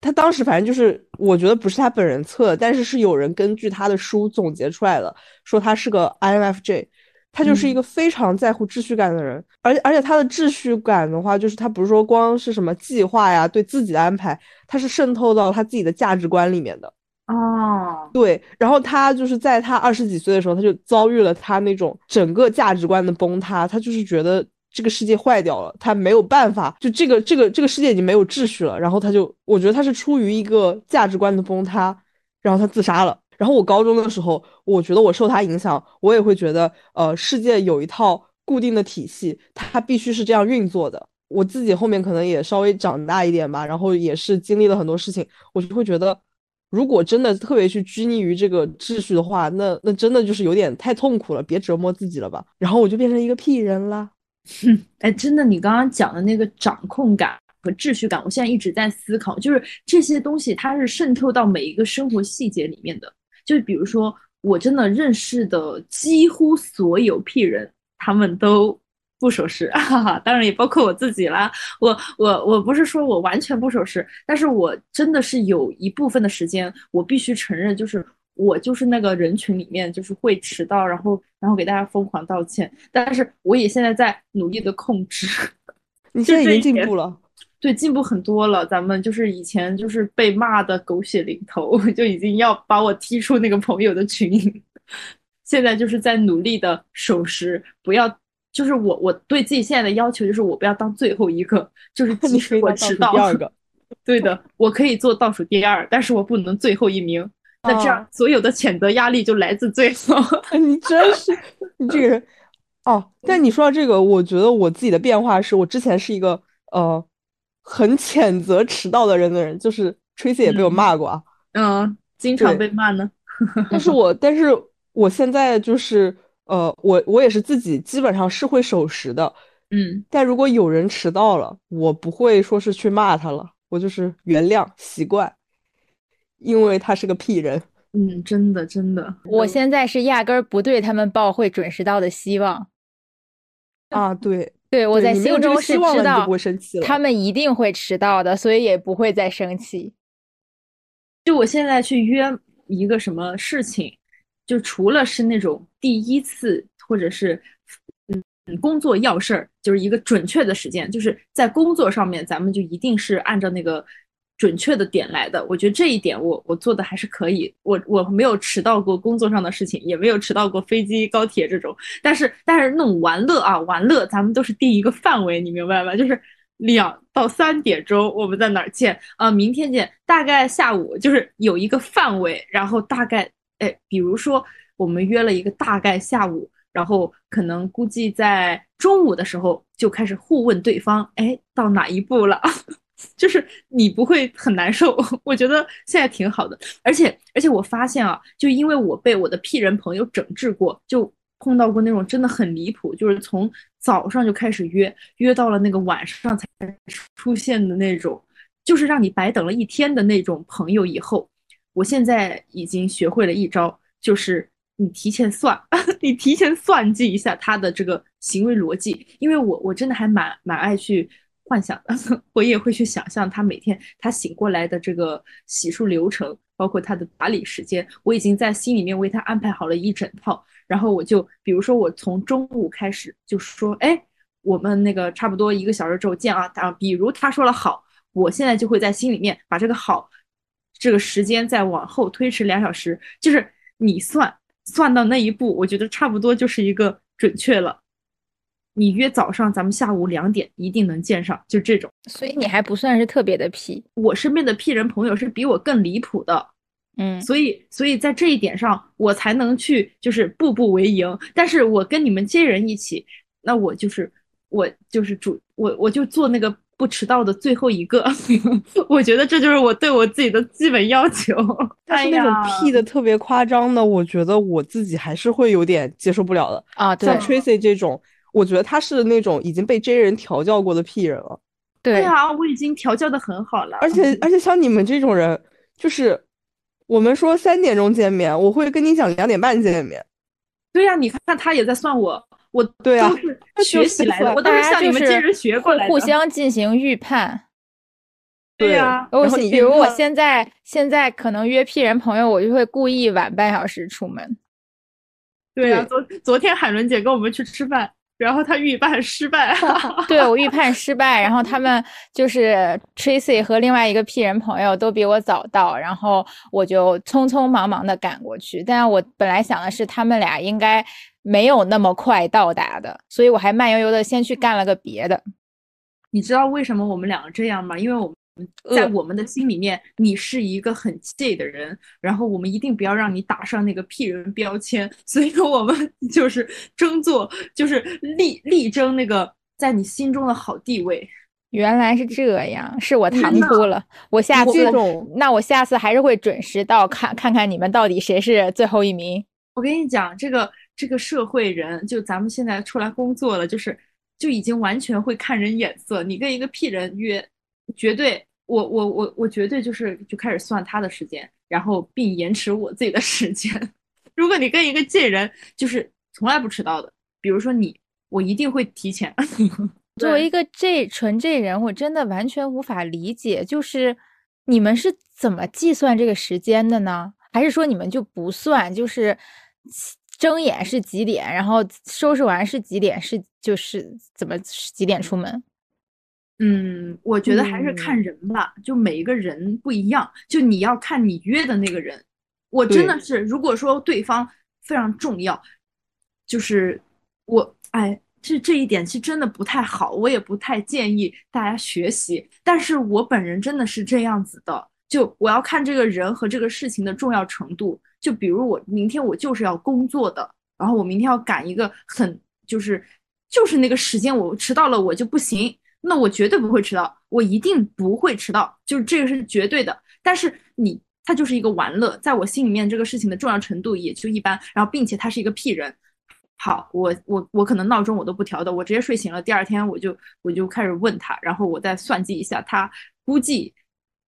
他当时反正就是我觉得不是他本人测，但是是有人根据他的书总结出来的，说他是个 INFJ，他就是一嗯。个非常在乎秩序感的人，而且而且他的秩序感的话，就是他不是说光是什么计划呀，对自己的安排，他是渗透到他自己的价值观里面的。哦，对，然后他就是在他二十几岁的时候，他就遭遇了他那种整个价值观的崩塌，他就是觉得这个世界坏掉了，他没有办法，就这个这个这个世界已经没有秩序了，然后他就，我觉得他是出于一个价值观的崩塌，然后他自杀了。然后我高中的时候，我觉得我受他影响，我也会觉得，呃，世界有一套固定的体系，它必须是这样运作的。我自己后面可能也稍微长大一点吧，然后也是经历了很多事情，我就会觉得。如果真的特别去拘泥于这个秩序的话，那那真的就是有点太痛苦了，别折磨自己了吧。然后我就变成一个 P 人啦。哎，真的，你刚刚讲的那个掌控感和秩序感，我现在一直在思考，就是这些东西它是渗透到每一个生活细节里面的。就比如说，我真的认识的几乎所有 P 人，他们都不守时，哈哈，当然也包括我自己啦。我我我不是说我完全不守时，但是我真的是有一部分的时间，我必须承认，就是我就是那个人群里面，就是会迟到，然后然后给大家疯狂道歉。但是我也现在在努力的控制，你现在已经进步了，对，进步很多了。咱们就是以前就是被骂的狗血淋头，就已经要把我踢出那个朋友的群，现在就是在努力的守时，不要。就是我，我对自己现在的要求就是我不要当最后一个，就是即使我迟到，第二个。对的，我可以做倒数第二，但是我不能最后一名。那这样哦所有的谴责压力就来自最后。你真是你这个人哦。但你说到这个，我觉得我自己的变化是我之前是一个呃很谴责迟到的人的人，就是 Tracy 也被我嗯骂过啊。嗯，经常被骂呢。但是我但是我现在就是呃我我也是自己基本上是会守时的。嗯，但如果有人迟到了，我不会说是去骂他了，我就是原谅习惯，因为他是个屁人。嗯，真的真的。我现在是压根儿不对他们抱会准时到的希望。啊，对，对，我在心中是知道他们一定会迟到的，所以也不会再生气。就我现在去约一个什么事情，就除了是那种第一次或者是嗯工作要事儿，就是一个准确的时间，就是在工作上面，咱们就一定是按照那个准确的点来的。我觉得这一点我我做的还是可以，我我没有迟到过工作上的事情，也没有迟到过飞机、高铁这种。但是但是那种玩乐啊，玩乐咱们都是定一个范围，你明白吗？就是两到三点钟我们在哪儿见啊、明天见，大概下午就是有一个范围，然后大概哎，比如说我们约了一个大概下午。然后可能估计在中午的时候就开始互问对方，哎，到哪一步了？就是你不会很难受，我觉得现在挺好的。而且而且我发现啊，就因为我被我的 P 人朋友整治过，就碰到过那种真的很离谱，就是从早上就开始约，约到了那个晚上才出现的那种，就是让你白等了一天的那种朋友。以后，我现在已经学会了一招，就是你提前算，你提前算计一下他的这个行为逻辑，因为我我真的还蛮蛮爱去。幻想的，我也会去想象他每天他醒过来的这个洗漱流程，包括他的打理时间，我已经在心里面为他安排好了一整套。然后我就，比如说我从中午开始就说，哎，我们那个差不多一个小时之后见啊。啊，比如他说了好，我现在就会在心里面把这个好这个时间再往后推迟两小时，就是你算算到那一步，我觉得差不多就是一个准确了。你约早上，咱们下午两点一定能见上，就这种。所以你还不算是特别的屁我身边的屁人朋友是比我更离谱的，嗯，所以所以在这一点上，我才能去就是步步为营。但是我跟你们这些人一起，那我就是我就是主我我就做那个不迟到的最后一个。我觉得这就是我对我自己的基本要求。但是那种屁的特别夸张的，我觉得我自己还是会有点接受不了的啊。像 Tracy 这种。我觉得他是那种已经被 J 人调教过的 P 人了。对啊，我已经调教的很好了。而且而且像你们这种人，就是我们说三点钟见面，我会跟你讲两点半见面。对呀，你看他也在算我，我对啊，学习来的，我当时向你们 J 人学过来的。互相进行预判。对呀，然后比如我现在现在可能约 P 人朋友，我就会故意晚半小时出门。对呀，昨昨天海伦姐跟我们去吃饭。然后他预判失败，对我预判失败。然后他们就是 Tracy 和另外一个 P 人朋友都比我早到，然后我就匆匆忙忙的赶过去。但是我本来想的是他们俩应该没有那么快到达的，所以我还慢悠悠的先去干了个别的。你知道为什么我们两个这样吗？因为我们。在我们的心里面，你是一个很 gay 的人，然后我们一定不要让你打上那个 P 人标签，所以说我们 就是争做，就是力力争那个在你心中的好地位。原来是这样，是我唐突了。我下次那我下次还是会准时到，看看看你们到底谁是最后一名。我跟你讲，这个这个社会人，就咱们现在出来工作了，就是就已经完全会看人眼色。你跟一个 P 人约。绝对，我我我我绝对就是就开始算他的时间，然后并延迟我自己的时间。如果你跟一个贱人就是从来不迟到的，比如说你，我一定会提前。作为一个这纯这人，我真的完全无法理解，就是你们是怎么计算这个时间的呢？还是说你们就不算？就是睁眼是几点，然后收拾完是几点，是就是怎么几点出门？嗯，我觉得还是看人吧，就每一个人不一样，就你要看你约的那个人。我真的是，如果说对方非常重要，就是我，哎，这这一点是真的不太好，我也不太建议大家学习。但是我本人真的是这样子的，就我要看这个人和这个事情的重要程度。就比如我明天我就是要工作的，然后我明天要赶一个很就是就是那个时间，我迟到了我就不行。那我绝对不会迟到，我一定不会迟到，就是这个是绝对的。但是你他就是一个玩乐，在我心里面这个事情的重要程度也就一般。然后并且他是一个屁人，好，我我我可能闹钟我都不调的，我直接睡醒了，第二天我就我就开始问他，然后我再算计一下他。估计，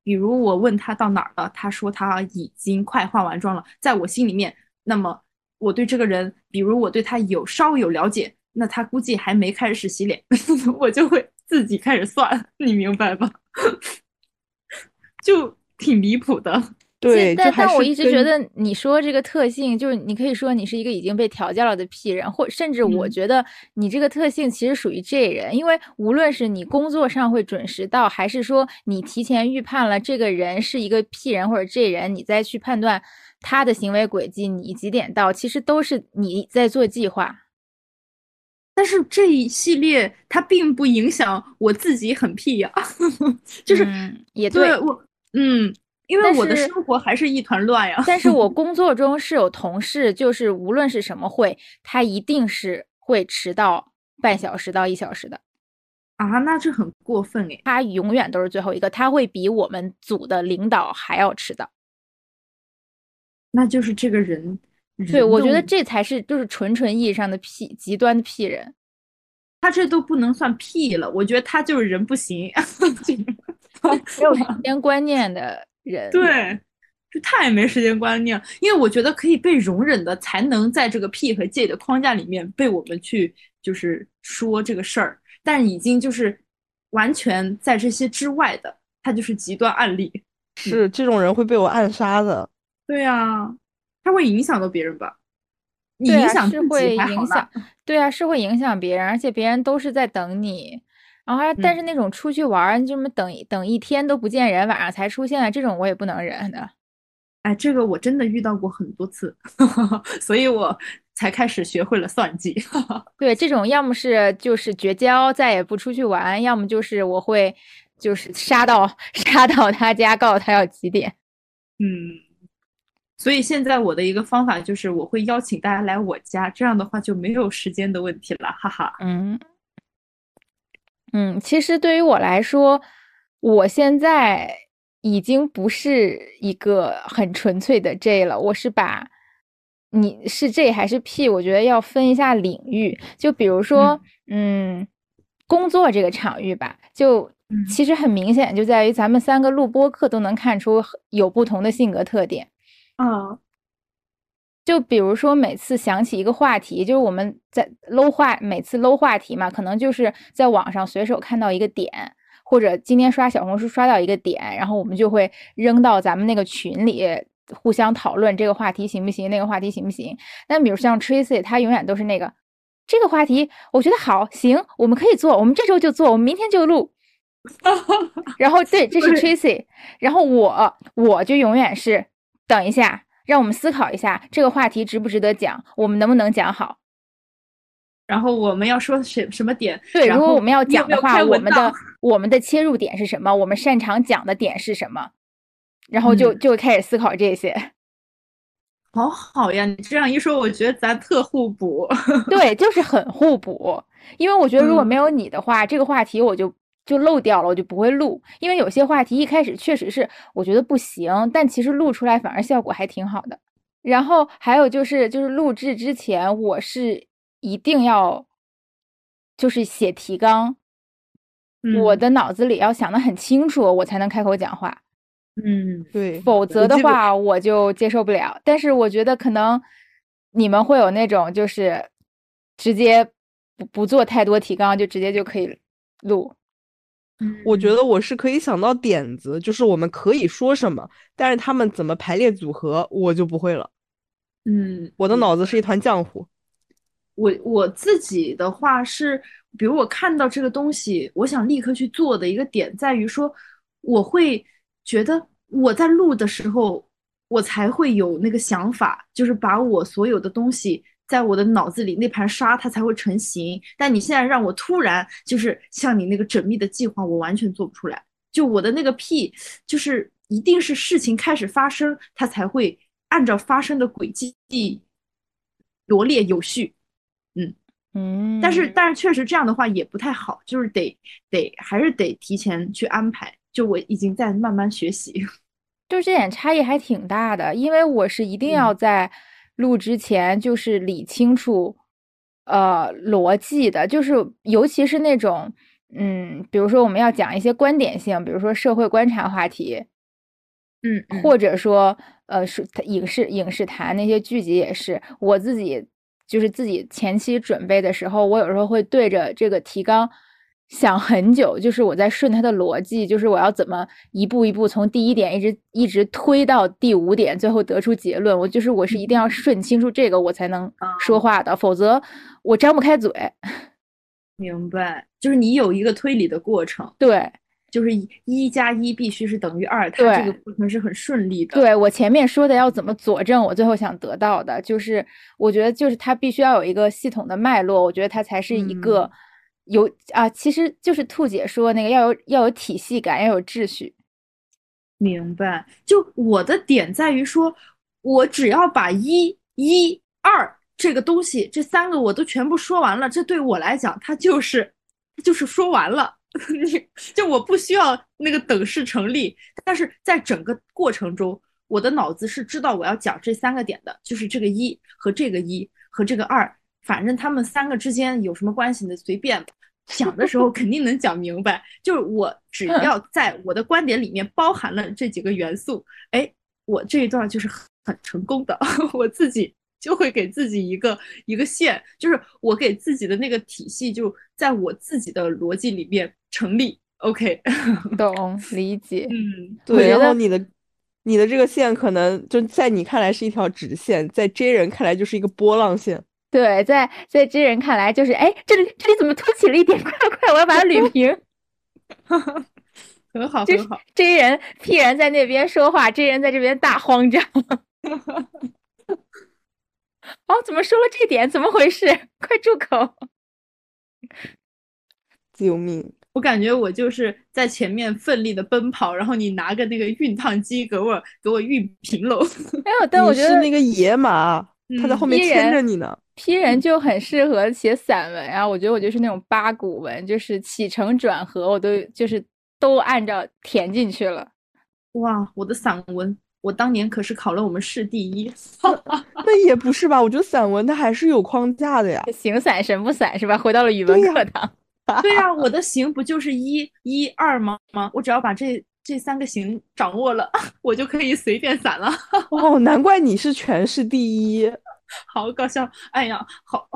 比如我问他到哪儿了，他说他已经快化完妆了，在我心里面，那么我对这个人，比如我对他有稍微有了解，那他估计还没开始洗脸，我就会。自己开始算，你明白吧？就挺离谱的。对，但但我一直觉得你说这个特性，就是你可以说你是一个已经被调教了的 P 人，或甚至我觉得你这个特性其实属于 J 人，因为无论是你工作上会准时到，还是说你提前预判了这个人是一个 P 人或者 J 人，你再去判断他的行为轨迹，你几点到，其实都是你在做计划。但是这一系列它并不影响我自己很屁呀，就是也对我，嗯，因为我的生活还是一团乱呀。但是我 工作中是有同事，就是无论是什么会，他一定是会迟到半小时到一小时的。啊，那这很过分诶。他永远都是最后一个，他会比我们组的领导还要迟到。那就是这个人，对我觉得这才是就是纯纯意义上的屁，极端的屁人。他这都不能算屁了，我觉得他就是人不行，没有时间观念的人。对，就太没时间观念。因为我觉得可以被容忍的，才能在这个屁和 J 的框架里面被我们去就是说这个事儿。但已经就是完全在这些之外的，他就是极端案例。是这种人会被我暗杀的。对呀，他会影响到别人吧？你影响是会影响，对啊，是会影响别人，而且别人都是在等你。然后，但是那种出去玩，这么等等一天都不见人，晚上才出现，这种我也不能忍的。哎，这个我真的遇到过很多次，所以我才开始学会了算计。对，这种要么是就是绝交，再也不出去玩，要么就是我会就是杀到 杀到他家，告诉他要几点。嗯。所以现在我的一个方法就是，我会邀请大家来我家，这样的话就没有时间的问题了，哈哈。嗯嗯，其实对于我来说，我现在已经不是一个很纯粹的 J 了，我是把你是 J 还是 P，我觉得要分一下领域。就比如说，嗯，工作这个场域吧，就其实很明显，就在于咱们三个录播课都能看出有不同的性格特点。嗯，就比如说每次想起一个话题，就是我们在搂话，每次搂话题嘛，可能就是在网上随手看到一个点，或者今天刷小红书刷到一个点，然后我们就会扔到咱们那个群里，互相讨论这个话题行不行，那个话题行不行。但比如像 Tracy，他永远都是那个这个话题，我觉得好行，我们可以做，我们这周就做，我们明天就录。然后对，这是 Tracy，然后我我就永远是。等一下，让我们思考一下这个话题值不值得讲，我们能不能讲好？然后我们要说什什么点？对，如果我们要讲的话，我们的我们的切入点是什么？我们擅长讲的点是什么？然后就就开始思考这些。好好呀，你这样一说，我觉得咱特互补。对，就是很互补。因为我觉得如果没有你的话，这个话题我就。就漏掉了，我就不会录，因为有些话题一开始确实是我觉得不行，但其实录出来反而效果还挺好的。然后还有就是，就是录制之前我是一定要就是写提纲，我的脑子里要想的很清楚，我才能开口讲话。嗯，对，否则的话我就接受不了。但是我觉得可能你们会有那种就是直接不不做太多提纲就直接就可以录。我觉得我是可以想到点子，就是我们可以说什么，但是他们怎么排列组合，我就不会了。嗯，我的脑子是一团浆糊。我我自己的话是，比如我看到这个东西，我想立刻去做的一个点在于说，我会觉得我在录的时候，我才会有那个想法，就是把我所有的东西。在我的脑子里那盘沙它才会成型，但你现在让我突然就是像你那个缜密的计划，我完全做不出来。就我的那个屁，就是一定是事情开始发生，它才会按照发生的轨迹罗列有序。嗯嗯，但是但是确实这样的话也不太好，就是得得还是得提前去安排。就我已经在慢慢学习，就这点差异还挺大的，因为我是一定要在。录之前就是理清楚，呃，逻辑的，就是尤其是那种，嗯，比如说我们要讲一些观点性，比如说社会观察话题，嗯，或者说，呃，是影视影视谈那些剧集也是，我自己就是自己前期准备的时候，我有时候会对着这个提纲。想很久，就是我在顺他的逻辑，就是我要怎么一步一步从第一点一直一直推到第五点，最后得出结论。我就是我是一定要顺清楚这个，我才能说话的，否则我张不开嘴。明白，就是你有一个推理的过程。对，就是一加一必须是等于二，它这个过程是很顺利的。对我前面说的要怎么佐证，我最后想得到的就是，我觉得就是它必须要有一个系统的脉络，我觉得它才是一个。有啊，其实就是兔姐说那个要有要有体系感，要有秩序。明白。就我的点在于说，我只要把一、一、二这个东西，这三个我都全部说完了，这对我来讲，它就是就是说完了。你就我不需要那个等式成立，但是在整个过程中，我的脑子是知道我要讲这三个点的，就是这个一和这个一和这个二，反正他们三个之间有什么关系呢？随便讲的时候肯定能讲明白。就是我只 要在我的观点里面包含了这几个元素，哎，我这一段就是很成功的，我自己。就会给自己一个一个线，就是我给自己的那个体系，就在我自己的逻辑里面成立。OK，懂理解。嗯，对。然后你的你的这个线可能就在你看来是一条直线，在 J 人看来就是一个波浪线。对，在在真人看来就是，哎，这里这里怎么凸起了一点？快快，我要把它捋平。很好，很好。真人 P 人在那边说话真人在这边大慌张。哦，怎么说了这点？怎么回事？快住口！救命！我感觉我就是在前面奋力的奔跑，然后你拿个那个熨烫机给我给我熨平喽。哎呦，但我觉得是那个野马，他在后面牵着你呢。批人就很适合写散文啊，我觉得我就是那种八股文，就是起承转合，我都就是都按照填进去了。哇，我的散文。我当年可是考了我们市第一，那也不是吧？我觉得散文它还是有框架的呀，形散神不散是吧？回到了语文课堂。对呀，我的形不就是一一二吗？吗？我只要把这这三个形掌握了，我就可以随便散了。哦，难怪你是全市第一，好搞笑！哎呀，好，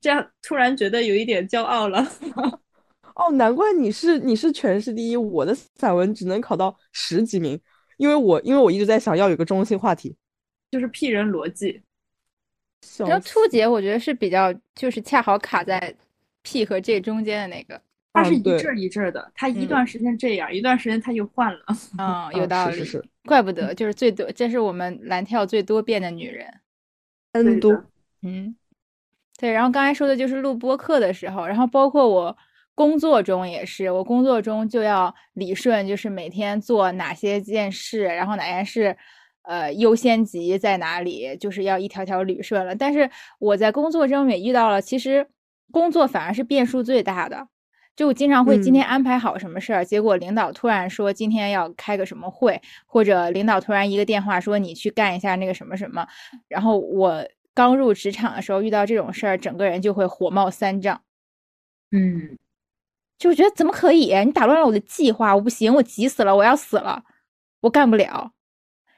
这样突然觉得有一点骄傲了。哦，难怪你是你是全市第一，我的散文只能考到十几名。因为我因为我一直在想要有个中心话题，就是屁人逻辑。然后初结我觉得是比较就是恰好卡在 P 和 J 中间的那个，它是一阵一阵的，它一段时间这样，一段时间它又换了。嗯，有道理，是是，怪不得就是最多，这是我们蓝跳最多变的女人。N 多，嗯，对。然后刚才说的就是录播课的时候，然后包括我。工作中也是，我工作中就要理顺，就是每天做哪些件事，然后哪件事，呃，优先级在哪里，就是要一条条捋顺了。但是我在工作中也遇到了，其实工作反而是变数最大的，就我经常会今天安排好什么事儿，结果领导突然说今天要开个什么会，或者领导突然一个电话说你去干一下那个什么什么，然后我刚入职场的时候遇到这种事儿，整个人就会火冒三丈，嗯。就觉得怎么可以？你打乱了我的计划，我不行，我急死了，我要死了，我干不了。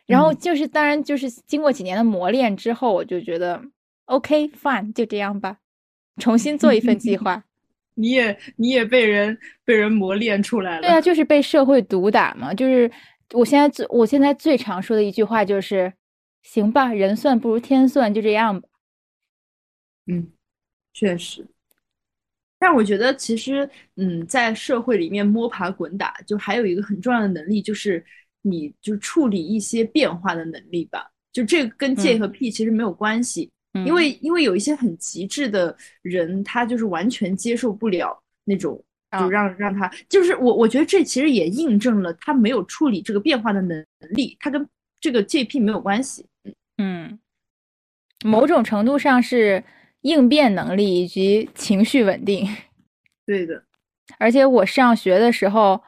然后就是，当然就是经过几年的磨练之后，我就觉得 OK fine，就这样吧，重新做一份计划。你也你也被人被人磨练出来了。对啊，就是被社会毒打嘛。就是我现在最我现在最常说的一句话就是，行吧，人算不如天算，就这样吧。嗯，确实。但我觉得，其实，嗯，在社会里面摸爬滚打，就还有一个很重要的能力，就是你就处理一些变化的能力吧。就这个跟 J 和 P 其实没有关系，因为因为有一些很极致的人，他就是完全接受不了那种，就让让他就是我我觉得这其实也印证了他没有处理这个变化的能力，他跟这个 J P 没有关系。嗯，某种程度上是。应变能力以及情绪稳定，对的。而且我上学的时候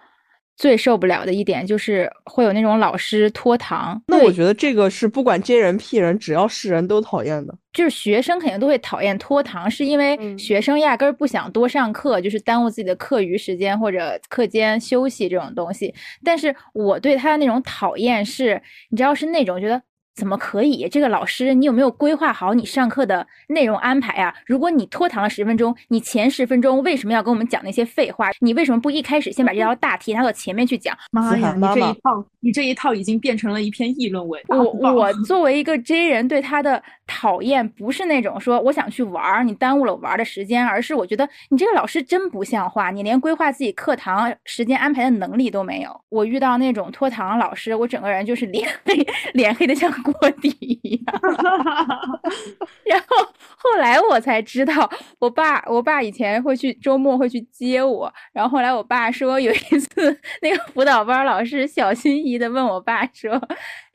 最受不了的一点就是会有那种老师拖堂。那我觉得这个是不管接人、屁人，只要是人都讨厌的。就是学生肯定都会讨厌拖堂，是因为学生压根儿不想多上课，就是耽误自己的课余时间或者课间休息这种东西。但是我对他的那种讨厌是，你知道是那种觉得。怎么可以？这个老师，你有没有规划好你上课的内容安排啊？如果你拖堂了十分钟，你前十分钟为什么要跟我们讲那些废话？你为什么不一开始先把这道大题拿到前面去讲？妈呀，你这一套，你这一套已经变成了一篇议论文。我我作为一个 J 人，对他的讨厌不是那种说我想去玩，你耽误了我玩的时间，而是我觉得你这个老师真不像话，你连规划自己课堂时间安排的能力都没有。我遇到那种拖堂老师，我整个人就是脸 黑脸黑的像。锅底一样。然后后来我才知道，我爸我爸以前会去周末会去接我，然后后来我爸说有一次那个辅导班老师小心翼翼的问我爸说，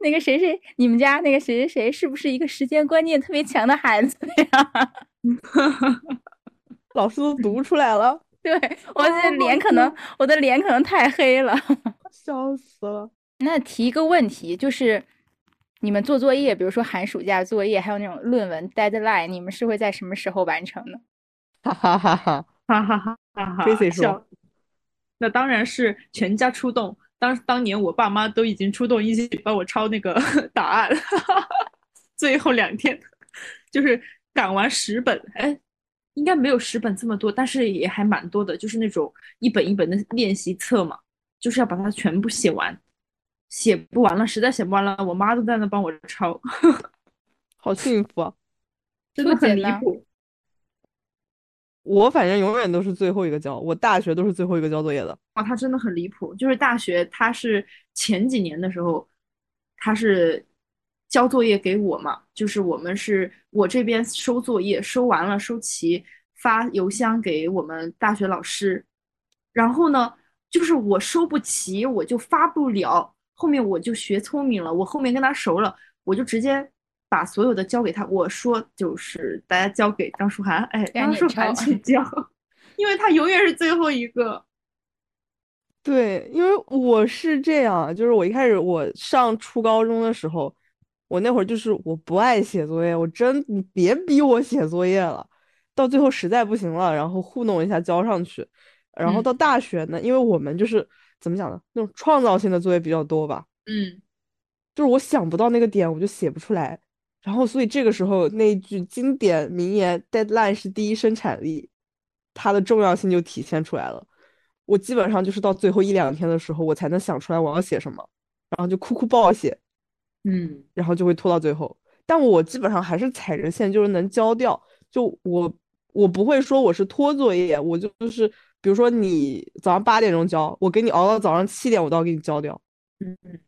那个谁谁你们家那个谁谁谁是不是一个时间观念特别强的孩子呀？老师都读出来了，对我的脸可能我的脸可能太黑了，笑死了。那提一个问题，就是你们做作业，比如说寒暑假作业，还有那种论文 deadline，你们是会在什么时候完成呢？哈哈哈哈哈哈哈哈哈！Tracy 说笑那当然是全家出动。当当年我爸妈都已经出动，一起帮我抄那个 答案，最后两天就是赶完十本，哎，应该没有十本这么多，但是也还蛮多的，就是那种一本一本的练习册嘛，就是要把它全部写完。写不完了，实在写不完了，我妈都在那帮我抄，好幸福啊！真的很离谱。我反正永远都是最后一个交，我大学都是最后一个交作业的。哇，他真的很离谱。就是大学，他是前几年的时候，他是交作业给我嘛，就是我们是我这边收作业，收完了收齐，发邮箱给我们大学老师。然后呢，就是我收不齐，我就发不了。后面我就学聪明了，我后面跟他熟了，我就直接把所有的交给他。我说就是大家交给张书涵，哎，张书涵去交，因为他永远是最后一个。对，因为我是这样，就是我一开始我上初高中的时候，我那会儿就是我不爱写作业，我真你别逼我写作业了，到最后实在不行了，然后糊弄一下交上去。然后嗯到大学呢，因为我们就是怎么讲呢，那种创造性的作业比较多吧，嗯，就是我想不到那个点，我就写不出来。然后所以这个时候那一句经典名言 “deadline 是第一生产力”，它的重要性就体现出来了。我基本上就是到最后一两天的时候，我才能想出来我要写什么，然后就哭哭爆写，嗯，然后就会拖到最后。但我基本上还是踩着线，就是能交掉。就我我不会说我是拖作业，我就就是比如说你早上八点钟交，我给你熬到早上七点，我都要给你交掉。嗯嗯，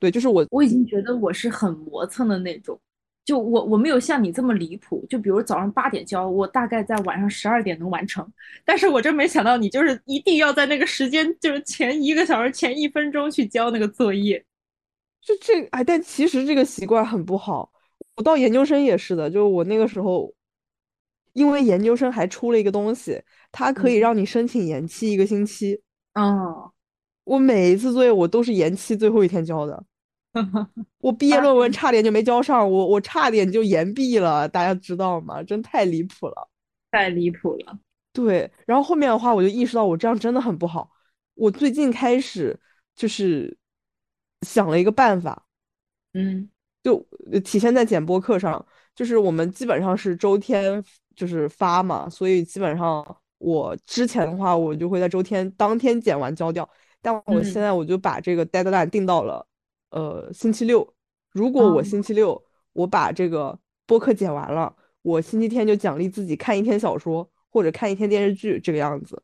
对，就是我我已经觉得我是很磨蹭的那种，就我我没有像你这么离谱，就比如早上八点交，我大概在晚上十二点能完成，但是我真没想到你就是一定要在那个时间，就是前一个小时前一分钟去交那个作业。就这哎，但其实这个习惯很不好。我到研究生也是的，就是我那个时候，因为研究生还出了一个东西，它可以嗯让你申请延期一个星期。哦，我每一次作业我都是延期最后一天交的。我毕业论文差点就没交上，我我差点就延毕了，大家知道吗？真太离谱了。太离谱了。对，然后后面的话我就意识到我这样真的很不好。我最近开始就是想了一个办法，嗯就呃体现在简播课上，就是我们基本上是周天就是发嘛，所以基本上我之前的话，我就会在周天当天剪完交掉，但我现嗯在我就把这个 deadline 定到了呃星期六。如果我哦星期六我把这个播客剪完了，我星期天就奖励自己看一天小说或者看一天电视剧，这个样子。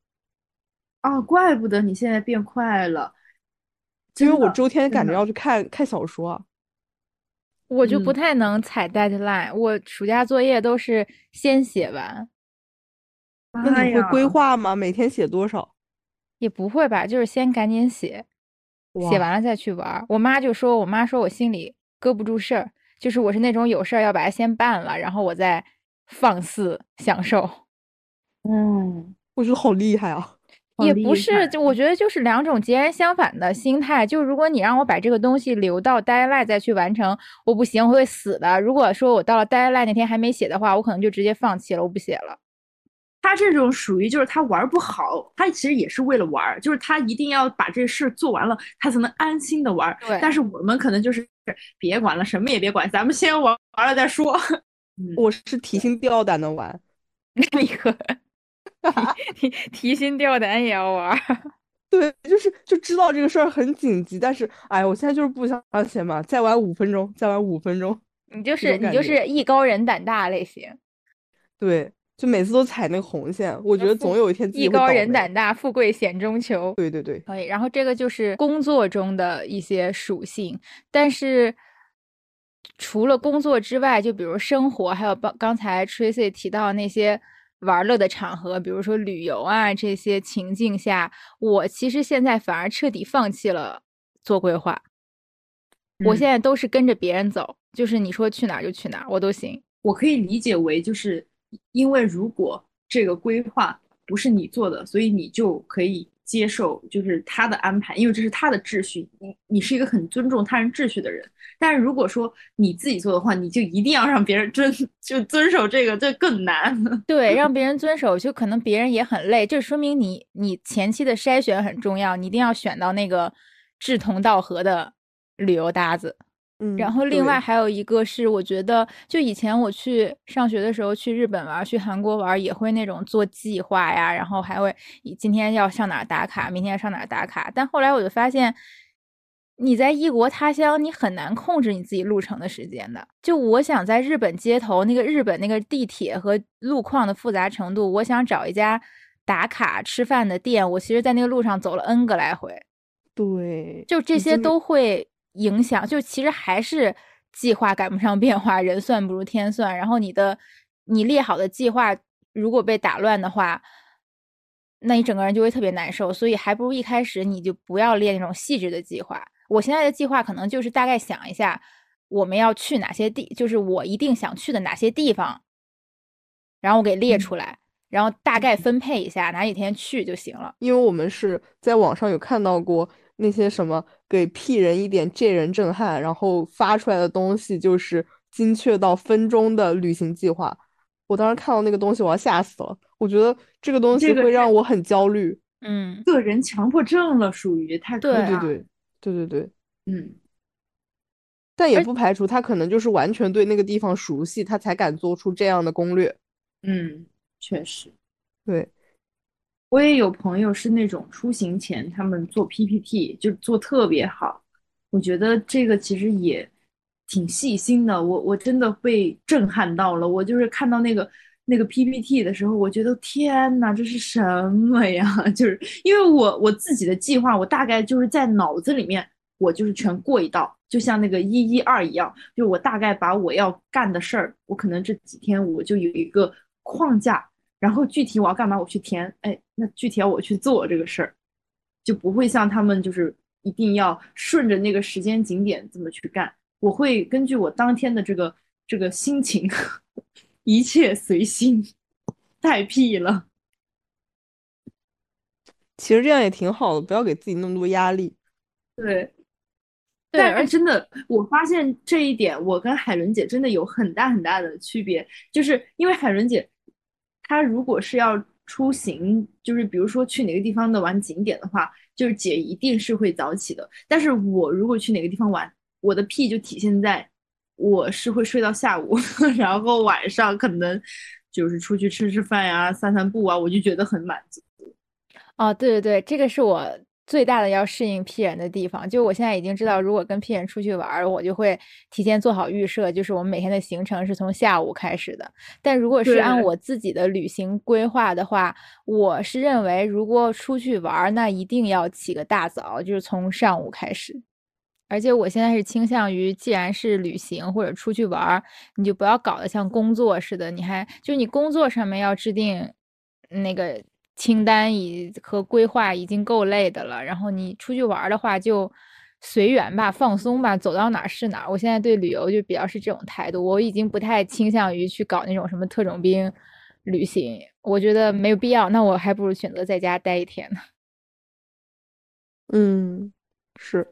啊，怪不得你现在变快了，因为我周天赶着要去看看小说啊。我就不嗯太能踩 deadline，我暑假作业都是先写完，那你会规划吗？每天写多少？也不会吧，就是先赶紧写，写完了再去玩。我妈就说，我妈说我心里搁不住事儿，就是我是那种有事儿要把它先办了，然后我再放肆享受。嗯，我觉得好厉害啊！也不是，就我觉得就是两种截然相反的心态。就如果你让我把这个东西留到 deadline 再去完成，我不行，我会死的。如果说我到了 deadline 那天还没写的话，我可能就直接放弃了，我不写了。他这种属于就是他玩儿不好，他其实也是为了玩儿，就是他一定要把这事儿做完了，他才能安心的玩儿。对但是我们可能就是别管了，什么也别管，咱们先玩玩了再说。嗯，我是提心吊胆的玩，那个提 提提心吊胆也要玩。对，就是就知道这个事儿很紧急，但是哎，我现在就是不想写嘛，再玩五分钟，再玩五分钟。你就是你就是艺高人胆大类型。对，就每次都踩那个红线。我觉得总有一天自己艺高人胆大，富贵险中求。对对对，可以，然后这个就是工作中的一些属性，但是除了工作之外，就比如生活，还有刚刚才 Tracy 提到那些玩乐的场合，比如说旅游啊这些情境下，我其实现在反而彻底放弃了做规划，我嗯现在都是跟着别人走，就是你说去哪儿就去哪儿，我都行。我可以理解为，就是因为如果这个规划不是你做的，所以你就可以接受就是他的安排，因为这是他的秩序，你你是一个很尊重他人秩序的人。但是如果说你自己做的话，你就一定要让别人遵 就遵守这个，这更难。对，让别人遵守，就可能别人也很累，这说明你你前期的筛选很重要，你一定要选到那个志同道合的旅游搭子。嗯，然后另外还有一个是，我觉得就以前我去上学的时候去日本玩，去韩国玩，也会那种做计划呀，然后还会今天要上哪儿打卡，明天要上哪儿打卡。但后来我就发现，你在异国他乡，你很难控制你自己路程的时间的。就我想在日本街头那个日本那个地铁和路况的复杂程度，我想找一家打卡吃饭的店，我其实在那个路上走了 N 个来回。对，就这些都会影响，就其实还是计划赶不上变化，人算不如天算。然后你的你列好的计划如果被打乱的话，那你整个人就会特别难受。所以还不如一开始你就不要列那种细致的计划。我现在的计划可能就是大概想一下我们要去哪些地，就是我一定想去的哪些地方，然后我给列嗯出来，然后大概分配一下哪几天去就行了。因为我们是在网上有看到过那些什么给 P 人一点 J 人震撼，然后发出来的东西就是精确到分钟的旅行计划。我当时看到那个东西，我要吓死了。我觉得这个东西会让我很焦虑。嗯，个人强迫症了，属于太可对怕对对对对对，嗯，但也不排除他可能就是完全对那个地方熟悉，他才敢做出这样的攻略。嗯，确实。对，我也有朋友是那种出行前他们做 PPT 就做特别好，我觉得这个其实也挺细心的，我我真的被震撼到了。我就是看到那个那个 PPT 的时候，我觉得天呐，这是什么呀？就是因为我我自己的计划，我大概就是在脑子里面，我就是全过一道，就像那个一一二一样，就我大概把我要干的事儿，我可能这几天我就有一个框架。然后具体我要干嘛，我去填，哎，那具体要我去做这个事儿，就不会像他们就是一定要顺着那个时间景点这么去干。我会根据我当天的这个这个心情，一切随心，太屁了。其实这样也挺好的，不要给自己那么多压力。对，对，但而是真的，我发现这一点，我跟海伦姐真的有很大很大的区别，就是因为海伦姐，她如果是要出行，就是比如说去哪个地方的玩景点的话，就是姐一定是会早起的。但是我如果去哪个地方玩，我的屁就体现在我是会睡到下午，然后晚上可能就是出去吃吃饭呀、散散步啊，我就觉得很满足。哦，对对对，这个是我最大的要适应 P 人的地方。就我现在已经知道，如果跟 P 人出去玩儿，我就会提前做好预设，就是我们每天的行程是从下午开始的。但如果是按我自己的旅行规划的话，我是认为如果出去玩儿，那一定要起个大早，就是从上午开始。而且我现在是倾向于，既然是旅行或者出去玩儿，你就不要搞得像工作似的，你还就你工作上面要制定那个清单已和规划已经够累的了，然后你出去玩儿的话就随缘吧，放松吧，走到哪儿是哪儿。我现在对旅游就比较是这种态度，我已经不太倾向于去搞那种什么特种兵旅行，我觉得没有必要，那我还不如选择在家待一天呢。嗯，是，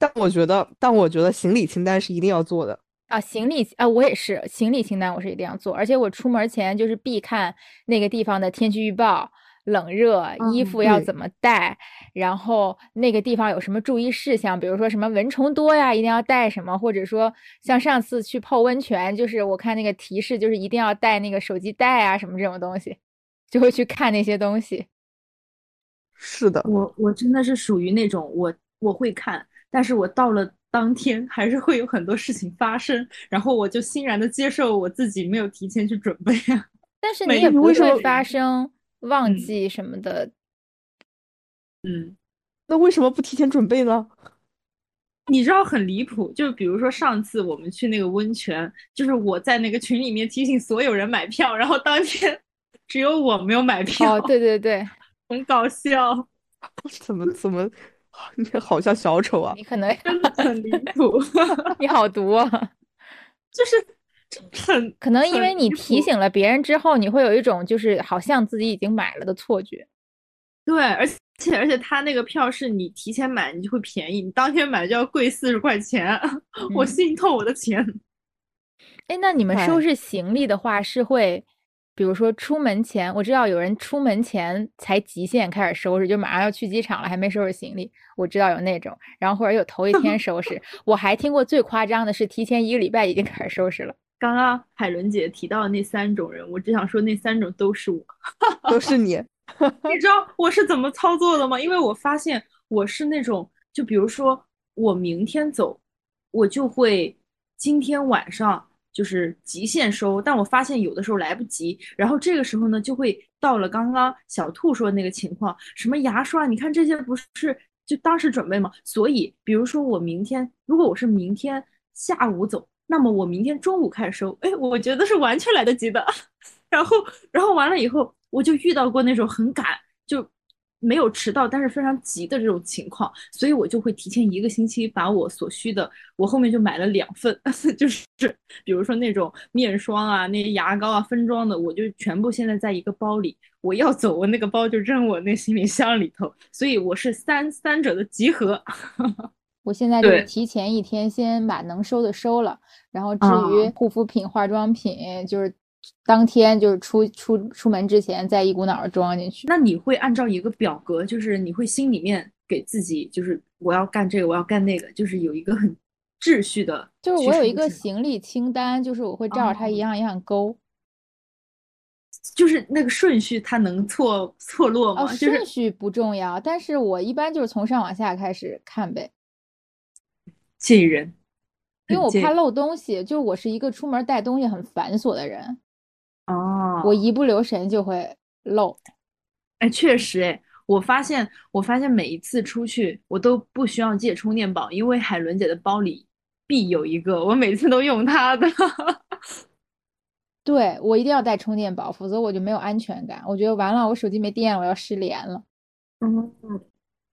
但我觉得，但我觉得行李清单是一定要做的。啊，行李啊，我也是行李清单，我是一定要做，而且我出门前就是必看那个地方的天气预报、冷热、衣嗯服要怎么带，然后那个地方有什么注意事项，比如说什么蚊虫多呀，一定要带什么，或者说像上次去泡温泉，就是我看那个提示就是一定要带那个手机袋啊什么这种东西，就会去看那些东西。是的，我我真的是属于那种我我会看，但是我到了当天还是会有很多事情发生，然后我就欣然的接受我自己没有提前去准备啊。但是你也不会发生忘嗯记什么的。嗯，那为什么不提前准备呢？你知道很离谱，就比如说上次我们去那个温泉，就是我在那个群里面提醒所有人买票，然后当天只有我没有买票，哦，对对对，很搞笑，怎 么怎么，你好像小丑啊！你可能真的很离谱，你好毒啊。就是很可能因为你提醒了别人之后，你会有一种就是好像自己已经买了的错觉。对，而且而且他那个票是你提前买你就会便宜，你当天买就要贵四十块钱，我嗯心痛我的钱。哎，那你们收哎拾行李的话是会，比如说出门前，我知道有人出门前才极限开始收拾，就马上要去机场了，还没收拾行李。我知道有那种，然后或者有头一天收拾。我还听过最夸张的是提前一个礼拜已经开始收拾了。刚刚海伦姐提到的那三种人，我只想说那三种都是我。都是你，你知道我是怎么操作的吗？因为我发现我是那种，就比如说我明天走，我就会今天晚上就是极限收，但我发现有的时候来不及，然后这个时候呢，就会到了刚刚小兔说的那个情况，什么牙刷，你看这些不是就当时准备吗？所以，比如说我明天，如果我是明天下午走，那么我明天中午开始收，哎，我觉得是完全来得及的。然后，然后完了以后，我就遇到过那种很赶，没有迟到，但是非常急的这种情况，所以我就会提前一个星期把我所需的，我后面就买了两份，就是比如说那种面霜啊、那些牙膏啊、分装的，我就全部现在在一个包里。我要走，我那个包就扔我那行李箱里头，所以我是三三者的集合。我现在就是提前一天先把能收的收了，然后至啊于护肤品、化妆品，就是当天就是出出出门之前再一股脑儿装进去。那你会按照一个表格，就是你会心里面给自己，就是我要干这个，我要干那个，就是有一个很秩序的。就是我有一个行李清单，就是我会照着它一哦样一样勾。就是那个顺序，它能错错落吗？哦，顺序不重要，但是我一般就是从上往下开始看呗，介意人，因为我怕漏东西，就是我是一个出门带东西很繁琐的人，哦，我一不留神就会漏。哎，确实哎，我发现我发现每一次出去，我都不需要借充电宝，因为海伦姐的包里必有一个，我每次都用她的。对，我一定要带充电宝，否则我就没有安全感。我觉得完了，我手机没电，我要失联了。嗯，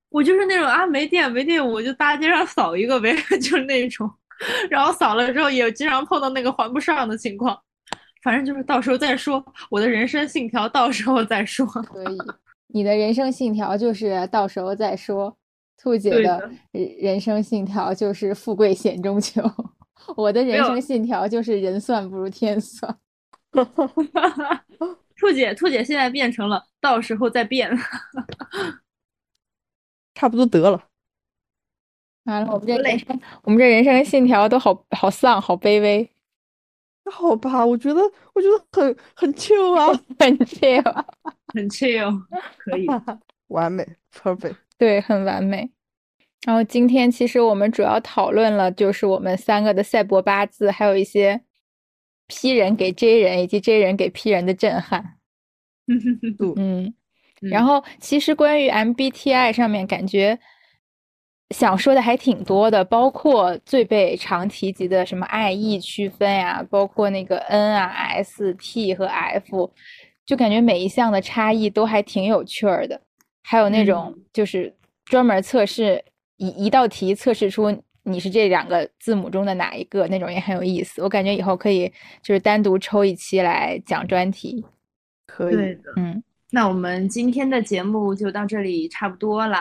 我就是那种啊，没电没电，我就大街上扫一个呗，就是那种，然后扫了之后也经常碰到那个还不上的情况，反正就是到时候再说，我的人生信条到时候再说。可以，你的人生信条就是到时候再说。兔姐的人人生信条就是富贵险中求，我的人生信条就是人算不如天算。兔姐，兔姐现在变成了到时候再变。差不多得了。完了，我们这人生，我们这人生信条都好好丧，好卑微，那好吧，我觉得我觉得很很 chill 啊，很 chill，、啊，很 chill，可以。完美，perfect。对，很完美。然后今天其实我们主要讨论了，就是我们三个的赛博八字，还有一些 P 人给 J 人以及 J 人给 P 人的震撼。嗯，然嗯后其实关于 MBTI 上面，感觉想说的还挺多的，包括最被常提及的什么 IE 区分呀，包括那个 N 啊、S、T 和 F，就感觉每一项的差异都还挺有趣儿的。还有那种就是专门测试一一道题测试出你是这两个字母中的哪一个，那种也很有意思。我感觉以后可以就是单独抽一期来讲专题。可以，对的。嗯那我们今天的节目就到这里差不多了。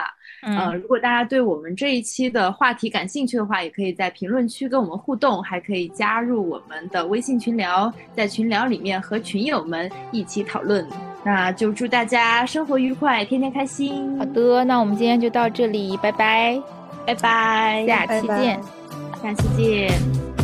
呃，嗯，如果大家对我们这一期的话题感兴趣的话，也可以在评论区跟我们互动，还可以加入我们的微信群聊，在群聊里面和群友们一起讨论。那就祝大家生活愉快，天天开心。好，的，那我们今天就到这里，拜拜，拜拜，下拜拜期见。下期见。